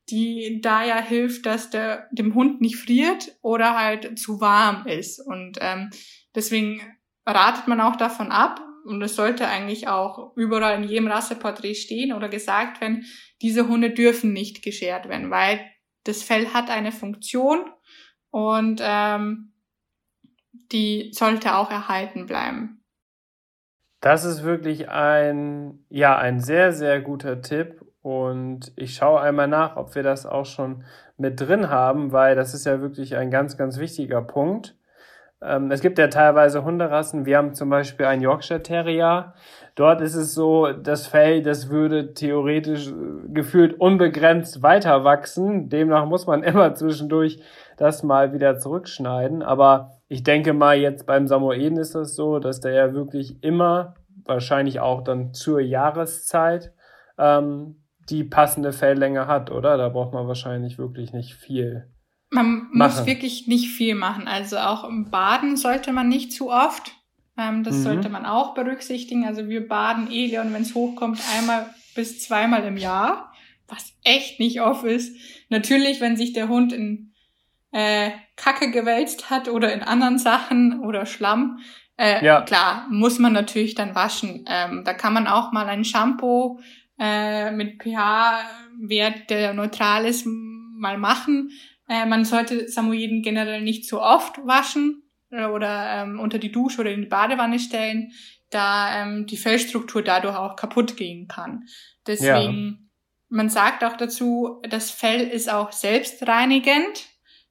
die da ja hilft, dass der dem Hund nicht friert oder halt zu warm ist. Und ähm, deswegen ratet man auch davon ab, und es sollte eigentlich auch überall in jedem Rasseporträt stehen oder gesagt werden, diese Hunde dürfen nicht geschert werden, weil das Fell hat eine Funktion und ähm, die sollte auch erhalten bleiben. Das ist wirklich ein, ja, ein sehr, sehr guter Tipp. Und ich schaue einmal nach, ob wir das auch schon mit drin haben, weil das ist ja wirklich ein ganz, ganz wichtiger Punkt. Ähm, es gibt ja teilweise Hunderassen. Wir haben zum Beispiel einen Yorkshire Terrier. Dort ist es so, das Fell, das würde theoretisch äh, gefühlt unbegrenzt weiter wachsen. Demnach muss man [laughs] immer zwischendurch das mal wieder zurückschneiden. Aber ich denke mal, jetzt beim Samoeden ist das so, dass der ja wirklich immer, wahrscheinlich auch dann zur Jahreszeit, ähm, die passende Felllänge hat, oder? Da braucht man wahrscheinlich wirklich nicht viel. Man machen. muss wirklich nicht viel machen. Also auch im Baden sollte man nicht zu oft. Ähm, das mhm. sollte man auch berücksichtigen. Also wir baden eh, und wenn es hochkommt, einmal bis zweimal im Jahr, was echt nicht oft ist. Natürlich, wenn sich der Hund in äh, Kacke gewälzt hat oder in anderen Sachen oder Schlamm, äh, ja. klar, muss man natürlich dann waschen. Ähm, da kann man auch mal ein Shampoo äh, mit pH-Wert, der neutral ist, mal machen. Äh, man sollte Samoyeden generell nicht zu oft waschen äh, oder ähm, unter die Dusche oder in die Badewanne stellen, da ähm, die Fellstruktur dadurch auch kaputt gehen kann. Deswegen, ja. man sagt auch dazu, das Fell ist auch selbstreinigend.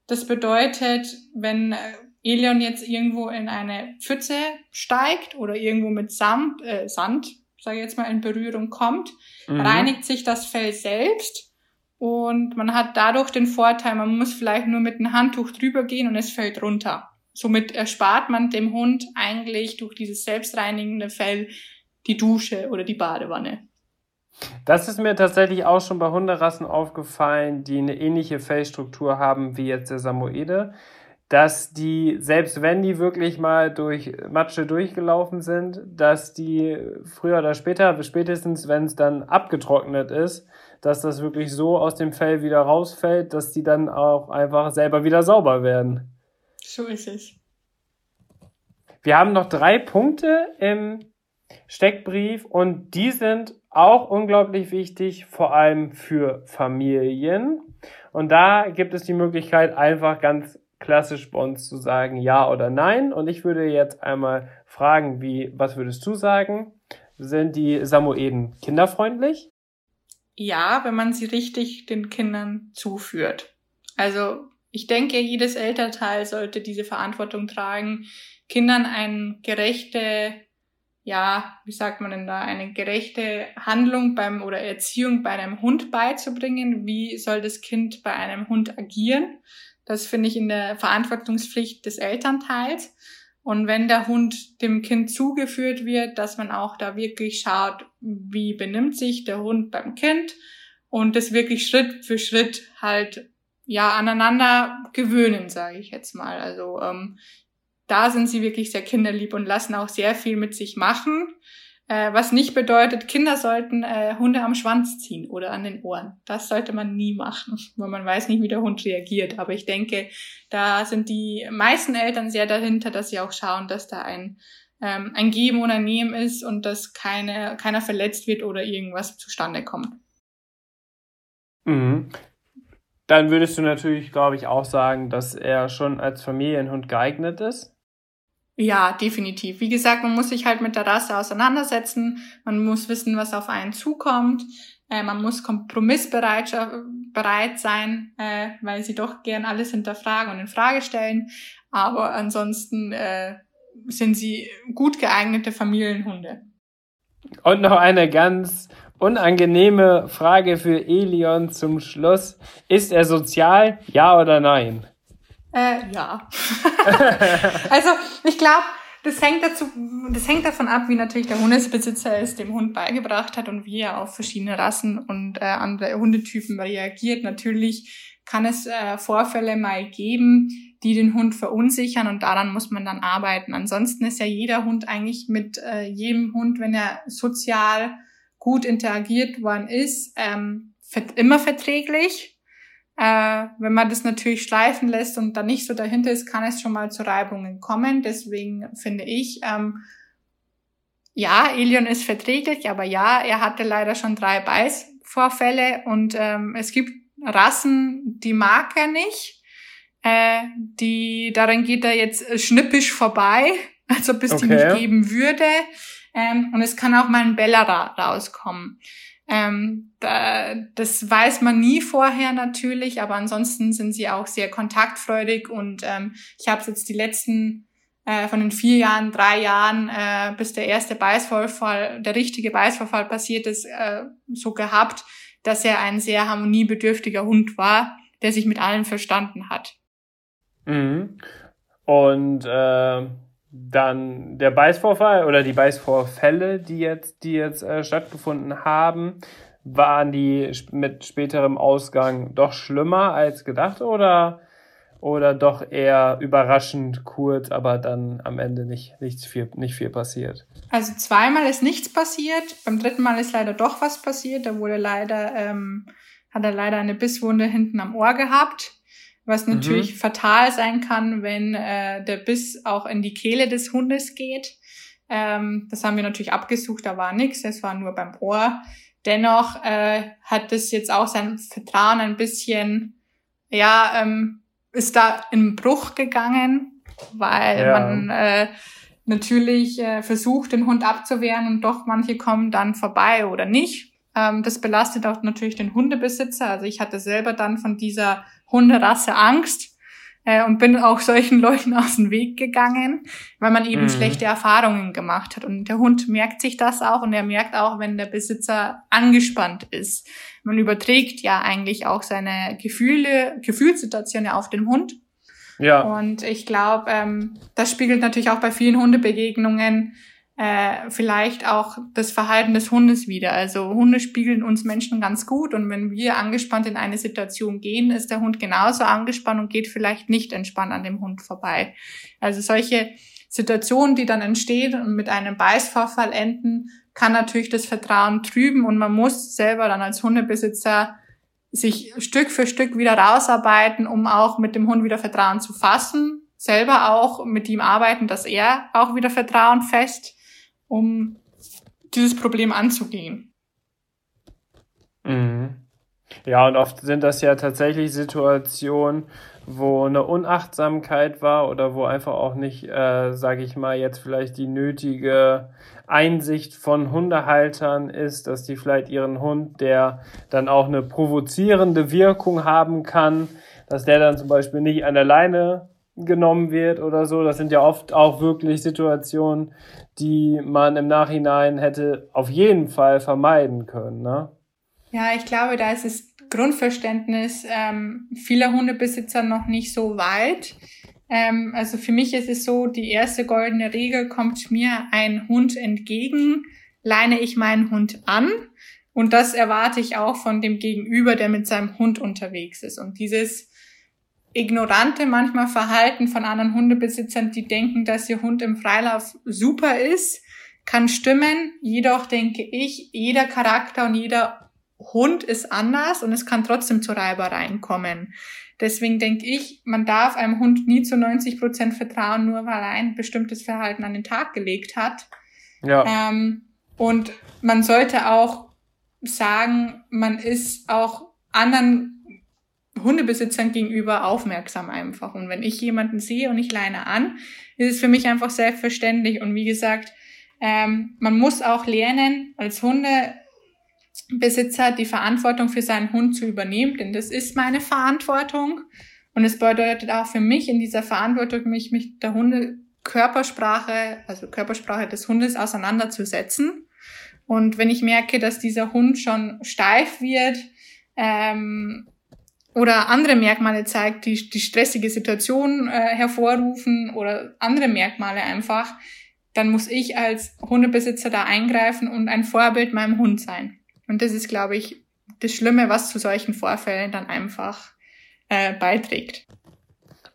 Das bedeutet, wenn äh, Elion jetzt irgendwo in eine Pfütze steigt oder irgendwo mit Sand, äh, Sand, sage ich jetzt mal, in Berührung kommt, mhm. reinigt sich das Fell selbst und man hat dadurch den Vorteil, man muss vielleicht nur mit einem Handtuch drüber gehen und es fällt runter. Somit erspart man dem Hund eigentlich durch dieses selbstreinigende Fell die Dusche oder die Badewanne. Das ist mir tatsächlich auch schon bei Hunderassen aufgefallen, die eine ähnliche Fellstruktur haben wie jetzt der Samoede, dass die, selbst wenn die wirklich mal durch Matsche durchgelaufen sind, dass die früher oder später, spätestens wenn es dann abgetrocknet ist, dass das wirklich so aus dem Fell wieder rausfällt, dass die dann auch einfach selber wieder sauber werden. So ist es. Wir haben noch drei Punkte im Steckbrief und die sind auch unglaublich wichtig, vor allem für Familien. Und da gibt es die Möglichkeit, einfach ganz klassisch bei uns zu sagen ja oder nein. Und ich würde jetzt einmal fragen, wie, was würdest du sagen? sind die Samoeden kinderfreundlich? Ja, wenn man sie richtig den Kindern zuführt. Also ich denke, jedes Elternteil sollte diese Verantwortung tragen, Kindern eine gerechte, ja, wie sagt man denn da, eine gerechte Handlung beim oder Erziehung bei einem Hund beizubringen. Wie soll das Kind bei einem Hund agieren? Das finde ich in der Verantwortungspflicht des Elternteils. Und wenn der Hund dem Kind zugeführt wird, dass man auch da wirklich schaut, wie benimmt sich der Hund beim Kind und das wirklich Schritt für Schritt halt ja aneinander gewöhnen, sage ich jetzt mal. Also ähm, da sind sie wirklich sehr kinderlieb und lassen auch sehr viel mit sich machen. Äh, was nicht bedeutet, Kinder sollten äh, Hunde am Schwanz ziehen oder an den Ohren. Das sollte man nie machen, [laughs] weil man weiß nicht, wie der Hund reagiert. Aber ich denke, da sind die meisten Eltern sehr dahinter, dass sie auch schauen, dass da ein, ähm, ein Geben oder Nehmen ist und dass keine, keiner verletzt wird oder irgendwas zustande kommt. Mhm. Dann würdest du natürlich, glaube ich, auch sagen, dass er schon als Familienhund geeignet ist. Ja, definitiv. Wie gesagt, man muss sich halt mit der Rasse auseinandersetzen. Man muss wissen, was auf einen zukommt. Äh, man muss kompromissbereit bereit sein, äh, weil sie doch gern alles hinterfragen und in Frage stellen. Aber ansonsten äh, sind sie gut geeignete Familienhunde. Und noch eine ganz unangenehme Frage für Elion zum Schluss. Ist er sozial? Ja oder nein? Äh, ja. [laughs] also ich glaube, das hängt dazu, das hängt davon ab, wie natürlich der Hundebesitzer es dem Hund beigebracht hat und wie er auf verschiedene Rassen und äh, andere Hundetypen reagiert. Natürlich kann es äh, Vorfälle mal geben, die den Hund verunsichern und daran muss man dann arbeiten. Ansonsten ist ja jeder Hund eigentlich mit äh, jedem Hund, wenn er sozial gut interagiert worden ist, ähm, immer verträglich. Äh, wenn man das natürlich schleifen lässt und dann nicht so dahinter ist, kann es schon mal zu Reibungen kommen. Deswegen finde ich, ähm, ja, Elion ist verträglich, aber ja, er hatte leider schon drei Beißvorfälle und ähm, es gibt Rassen, die mag er nicht. Äh, die, daran geht er jetzt schnippisch vorbei, [laughs] als ob es okay. die nicht geben würde. Ähm, und es kann auch mal ein Bella rauskommen. Ähm, da, das weiß man nie vorher natürlich, aber ansonsten sind sie auch sehr kontaktfreudig und ähm, ich habe jetzt die letzten äh, von den vier Jahren, drei Jahren, äh, bis der erste Beißvorfall, der richtige Beißvorfall passiert ist, äh, so gehabt, dass er ein sehr harmoniebedürftiger Hund war, der sich mit allen verstanden hat. Mhm. Und äh, dann der Beißvorfall oder die Beißvorfälle, die jetzt, die jetzt äh, stattgefunden haben, waren die mit späterem Ausgang doch schlimmer als gedacht oder, oder doch eher überraschend kurz, aber dann am Ende nicht, nichts viel, nicht viel passiert? Also zweimal ist nichts passiert, beim dritten Mal ist leider doch was passiert. Da wurde leider, ähm, hat er leider eine Bisswunde hinten am Ohr gehabt was mhm. natürlich mhm. fatal sein kann, wenn äh, der Biss auch in die Kehle des Hundes geht. Ähm, das haben wir natürlich abgesucht, da war nichts, es war nur beim Ohr. Dennoch äh, hat das jetzt auch sein Vertrauen ein bisschen, ja, ähm, ist da in Bruch gegangen, weil ja. man äh, natürlich äh, versucht, den Hund abzuwehren und doch manche kommen dann vorbei oder nicht. Ähm, das belastet auch natürlich den Hundebesitzer. Also ich hatte selber dann von dieser Hunderasse Angst äh, und bin auch solchen [laughs] Leuten aus dem Weg gegangen, weil man eben mhm. schlechte Erfahrungen gemacht hat. Und der Hund merkt sich das auch und er merkt auch, wenn der Besitzer angespannt ist. Man überträgt ja eigentlich auch seine Gefühle, Gefühlssituation ja auf den Hund. Ja. Und ich glaube, ähm, das spiegelt natürlich auch bei vielen Hundebegegnungen äh, vielleicht auch das Verhalten des Hundes wieder. Also Hunde spiegeln uns Menschen ganz gut und wenn wir angespannt in eine Situation gehen, ist der Hund genauso angespannt und geht vielleicht nicht entspannt an dem Hund vorbei. Also solche Situationen, die dann entstehen und mit einem Beißvorfall enden, kann natürlich das Vertrauen trüben und man muss selber dann als Hundebesitzer sich Stück für Stück wieder rausarbeiten, um auch mit dem Hund wieder Vertrauen zu fassen, selber auch mit ihm arbeiten, dass er auch wieder Vertrauen fest um dieses Problem anzugehen. Mhm. Ja, und oft sind das ja tatsächlich Situationen, wo eine Unachtsamkeit war oder wo einfach auch nicht, äh, sage ich mal, jetzt vielleicht die nötige Einsicht von Hundehaltern ist, dass die vielleicht ihren Hund, der dann auch eine provozierende Wirkung haben kann, dass der dann zum Beispiel nicht an der Leine genommen wird oder so. Das sind ja oft auch wirklich Situationen, die man im Nachhinein hätte auf jeden Fall vermeiden können. Ne? Ja, ich glaube, da ist das Grundverständnis ähm, vieler Hundebesitzer noch nicht so weit. Ähm, also für mich ist es so, die erste goldene Regel kommt mir ein Hund entgegen, leine ich meinen Hund an. Und das erwarte ich auch von dem Gegenüber, der mit seinem Hund unterwegs ist. Und dieses ignorante manchmal Verhalten von anderen Hundebesitzern, die denken, dass ihr Hund im Freilauf super ist, kann stimmen. Jedoch denke ich, jeder Charakter und jeder Hund ist anders und es kann trotzdem zu Reibereien kommen. Deswegen denke ich, man darf einem Hund nie zu 90 Prozent vertrauen, nur weil er ein bestimmtes Verhalten an den Tag gelegt hat. Ja. Ähm, und man sollte auch sagen, man ist auch anderen Hundebesitzern gegenüber aufmerksam einfach. Und wenn ich jemanden sehe und ich leine an, ist es für mich einfach selbstverständlich. Und wie gesagt, ähm, man muss auch lernen, als Hundebesitzer die Verantwortung für seinen Hund zu übernehmen, denn das ist meine Verantwortung. Und es bedeutet auch für mich in dieser Verantwortung, mich mit der Hunde Körpersprache, also Körpersprache des Hundes auseinanderzusetzen. Und wenn ich merke, dass dieser Hund schon steif wird, ähm, oder andere Merkmale zeigt, die die stressige Situation äh, hervorrufen oder andere Merkmale einfach, dann muss ich als Hundebesitzer da eingreifen und ein Vorbild meinem Hund sein. Und das ist, glaube ich, das Schlimme, was zu solchen Vorfällen dann einfach äh, beiträgt.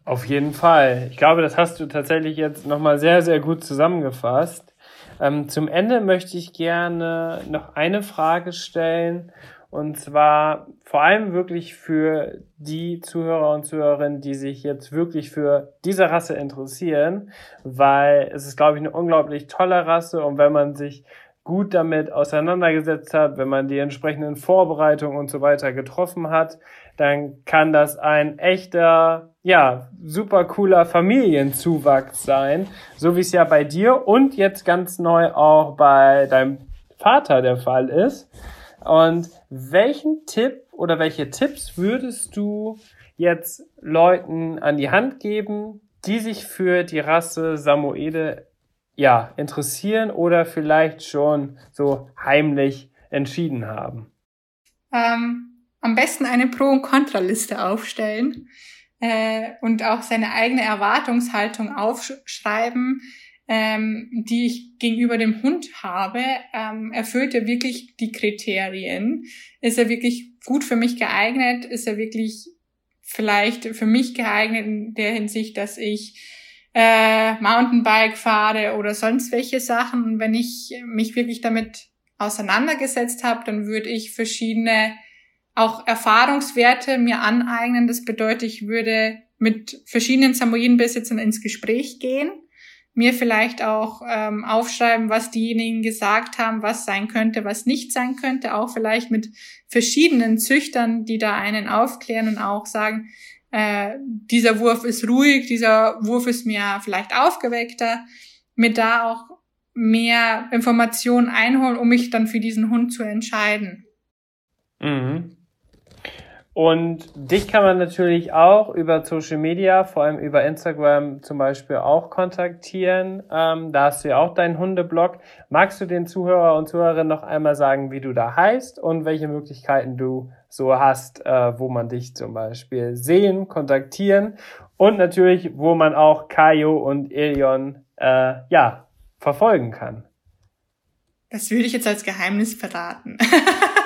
Auf jeden Fall. Ich glaube, das hast du tatsächlich jetzt nochmal sehr, sehr gut zusammengefasst. Ähm, zum Ende möchte ich gerne noch eine Frage stellen. Und zwar vor allem wirklich für die Zuhörer und Zuhörerinnen, die sich jetzt wirklich für diese Rasse interessieren, weil es ist, glaube ich, eine unglaublich tolle Rasse und wenn man sich gut damit auseinandergesetzt hat, wenn man die entsprechenden Vorbereitungen und so weiter getroffen hat, dann kann das ein echter, ja, super cooler Familienzuwachs sein, so wie es ja bei dir und jetzt ganz neu auch bei deinem Vater der Fall ist. Und welchen Tipp oder welche Tipps würdest du jetzt Leuten an die Hand geben, die sich für die Rasse Samoede ja, interessieren oder vielleicht schon so heimlich entschieden haben? Ähm, am besten eine Pro- und Kontraliste aufstellen äh, und auch seine eigene Erwartungshaltung aufschreiben, ähm, die ich gegenüber dem Hund habe, ähm, erfüllt er wirklich die Kriterien? Ist er wirklich gut für mich geeignet? Ist er wirklich vielleicht für mich geeignet in der Hinsicht, dass ich äh, Mountainbike fahre oder sonst welche Sachen? Und wenn ich mich wirklich damit auseinandergesetzt habe, dann würde ich verschiedene auch Erfahrungswerte mir aneignen. Das bedeutet, ich würde mit verschiedenen Samoyedenbesitzern ins Gespräch gehen mir vielleicht auch ähm, aufschreiben, was diejenigen gesagt haben, was sein könnte, was nicht sein könnte, auch vielleicht mit verschiedenen Züchtern, die da einen aufklären und auch sagen, äh, dieser Wurf ist ruhig, dieser Wurf ist mir vielleicht aufgeweckter, mir da auch mehr Informationen einholen, um mich dann für diesen Hund zu entscheiden. Mhm. Und dich kann man natürlich auch über Social Media, vor allem über Instagram zum Beispiel auch kontaktieren. Ähm, da hast du ja auch deinen Hundeblog. Magst du den Zuhörer und Zuhörerinnen noch einmal sagen, wie du da heißt und welche Möglichkeiten du so hast, äh, wo man dich zum Beispiel sehen, kontaktieren und natürlich, wo man auch Kayo und Elion äh, ja verfolgen kann? Das würde ich jetzt als Geheimnis verraten. [laughs]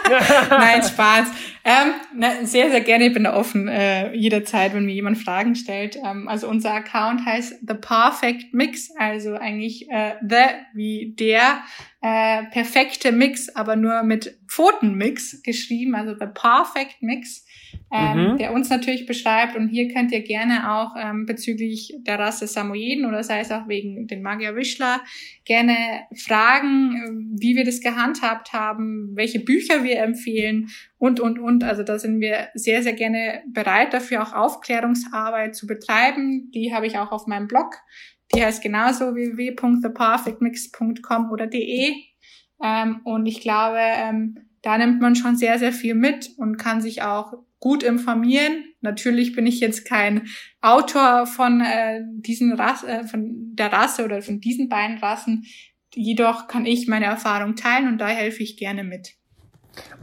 [laughs] Nein, Spaß. Ähm, na, sehr, sehr gerne. Ich bin da offen äh, jederzeit, wenn mir jemand Fragen stellt. Ähm, also unser Account heißt The Perfect Mix, also eigentlich äh, The wie der äh, perfekte Mix, aber nur mit Pfotenmix geschrieben, also The Perfect Mix. Ähm, mhm. der uns natürlich beschreibt. Und hier könnt ihr gerne auch ähm, bezüglich der Rasse Samoyeden oder sei es auch wegen den Magier Wischler gerne fragen, äh, wie wir das gehandhabt haben, welche Bücher wir empfehlen und, und, und. Also da sind wir sehr, sehr gerne bereit dafür, auch Aufklärungsarbeit zu betreiben. Die habe ich auch auf meinem Blog. Die heißt genauso www.theperfectmix.com oder de. Ähm, und ich glaube, ähm, da nimmt man schon sehr, sehr viel mit und kann sich auch gut informieren. Natürlich bin ich jetzt kein Autor von äh, diesen Rasse, äh, von der Rasse oder von diesen beiden Rassen. Jedoch kann ich meine Erfahrung teilen und da helfe ich gerne mit.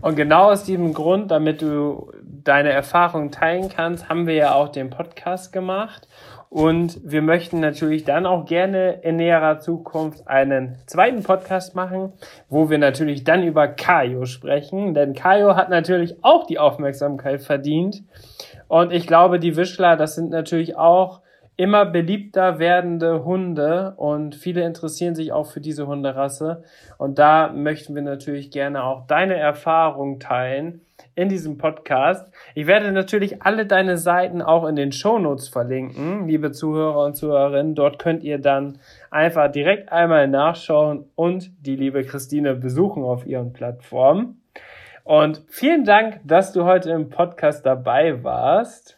Und genau aus diesem Grund, damit du deine Erfahrung teilen kannst, haben wir ja auch den Podcast gemacht. Und wir möchten natürlich dann auch gerne in näherer Zukunft einen zweiten Podcast machen, wo wir natürlich dann über Kayo sprechen. Denn Kayo hat natürlich auch die Aufmerksamkeit verdient. Und ich glaube, die Wischler, das sind natürlich auch immer beliebter werdende Hunde und viele interessieren sich auch für diese Hunderasse. Und da möchten wir natürlich gerne auch deine Erfahrung teilen in diesem Podcast. Ich werde natürlich alle deine Seiten auch in den Shownotes verlinken, liebe Zuhörer und Zuhörerinnen. Dort könnt ihr dann einfach direkt einmal nachschauen und die liebe Christine besuchen auf ihren Plattformen. Und vielen Dank, dass du heute im Podcast dabei warst.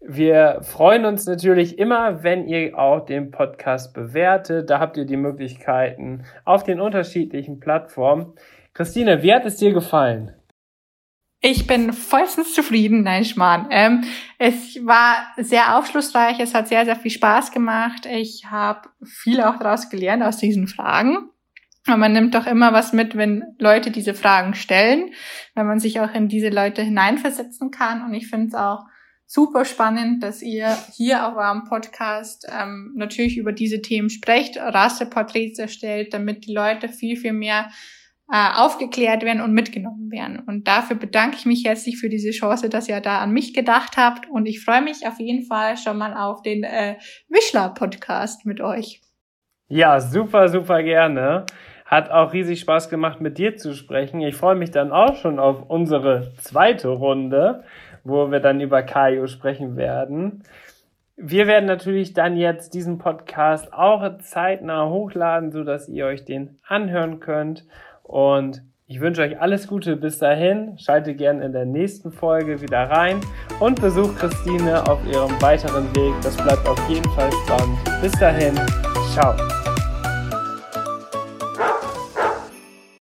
Wir freuen uns natürlich immer, wenn ihr auch den Podcast bewertet. Da habt ihr die Möglichkeiten auf den unterschiedlichen Plattformen. Christine, wie hat es dir gefallen? Ich bin vollstens zufrieden, nein, Schmarrn. Ähm, es war sehr aufschlussreich, es hat sehr, sehr viel Spaß gemacht. Ich habe viel auch daraus gelernt aus diesen Fragen. Und man nimmt doch immer was mit, wenn Leute diese Fragen stellen, wenn man sich auch in diese Leute hineinversetzen kann. Und ich finde es auch super spannend, dass ihr hier auf eurem Podcast ähm, natürlich über diese Themen sprecht, Rasseporträts erstellt, damit die Leute viel, viel mehr äh, aufgeklärt werden und mitgenommen werden. Und dafür bedanke ich mich herzlich für diese Chance, dass ihr da an mich gedacht habt. Und ich freue mich auf jeden Fall schon mal auf den äh, Wischler-Podcast mit euch. Ja, super, super gerne. Hat auch riesig Spaß gemacht, mit dir zu sprechen. Ich freue mich dann auch schon auf unsere zweite Runde, wo wir dann über Kaio sprechen werden. Wir werden natürlich dann jetzt diesen Podcast auch zeitnah hochladen, so dass ihr euch den anhören könnt. Und ich wünsche euch alles Gute bis dahin. Schaltet gerne in der nächsten Folge wieder rein und besucht Christine auf ihrem weiteren Weg. Das bleibt auf jeden Fall spannend. Bis dahin, ciao.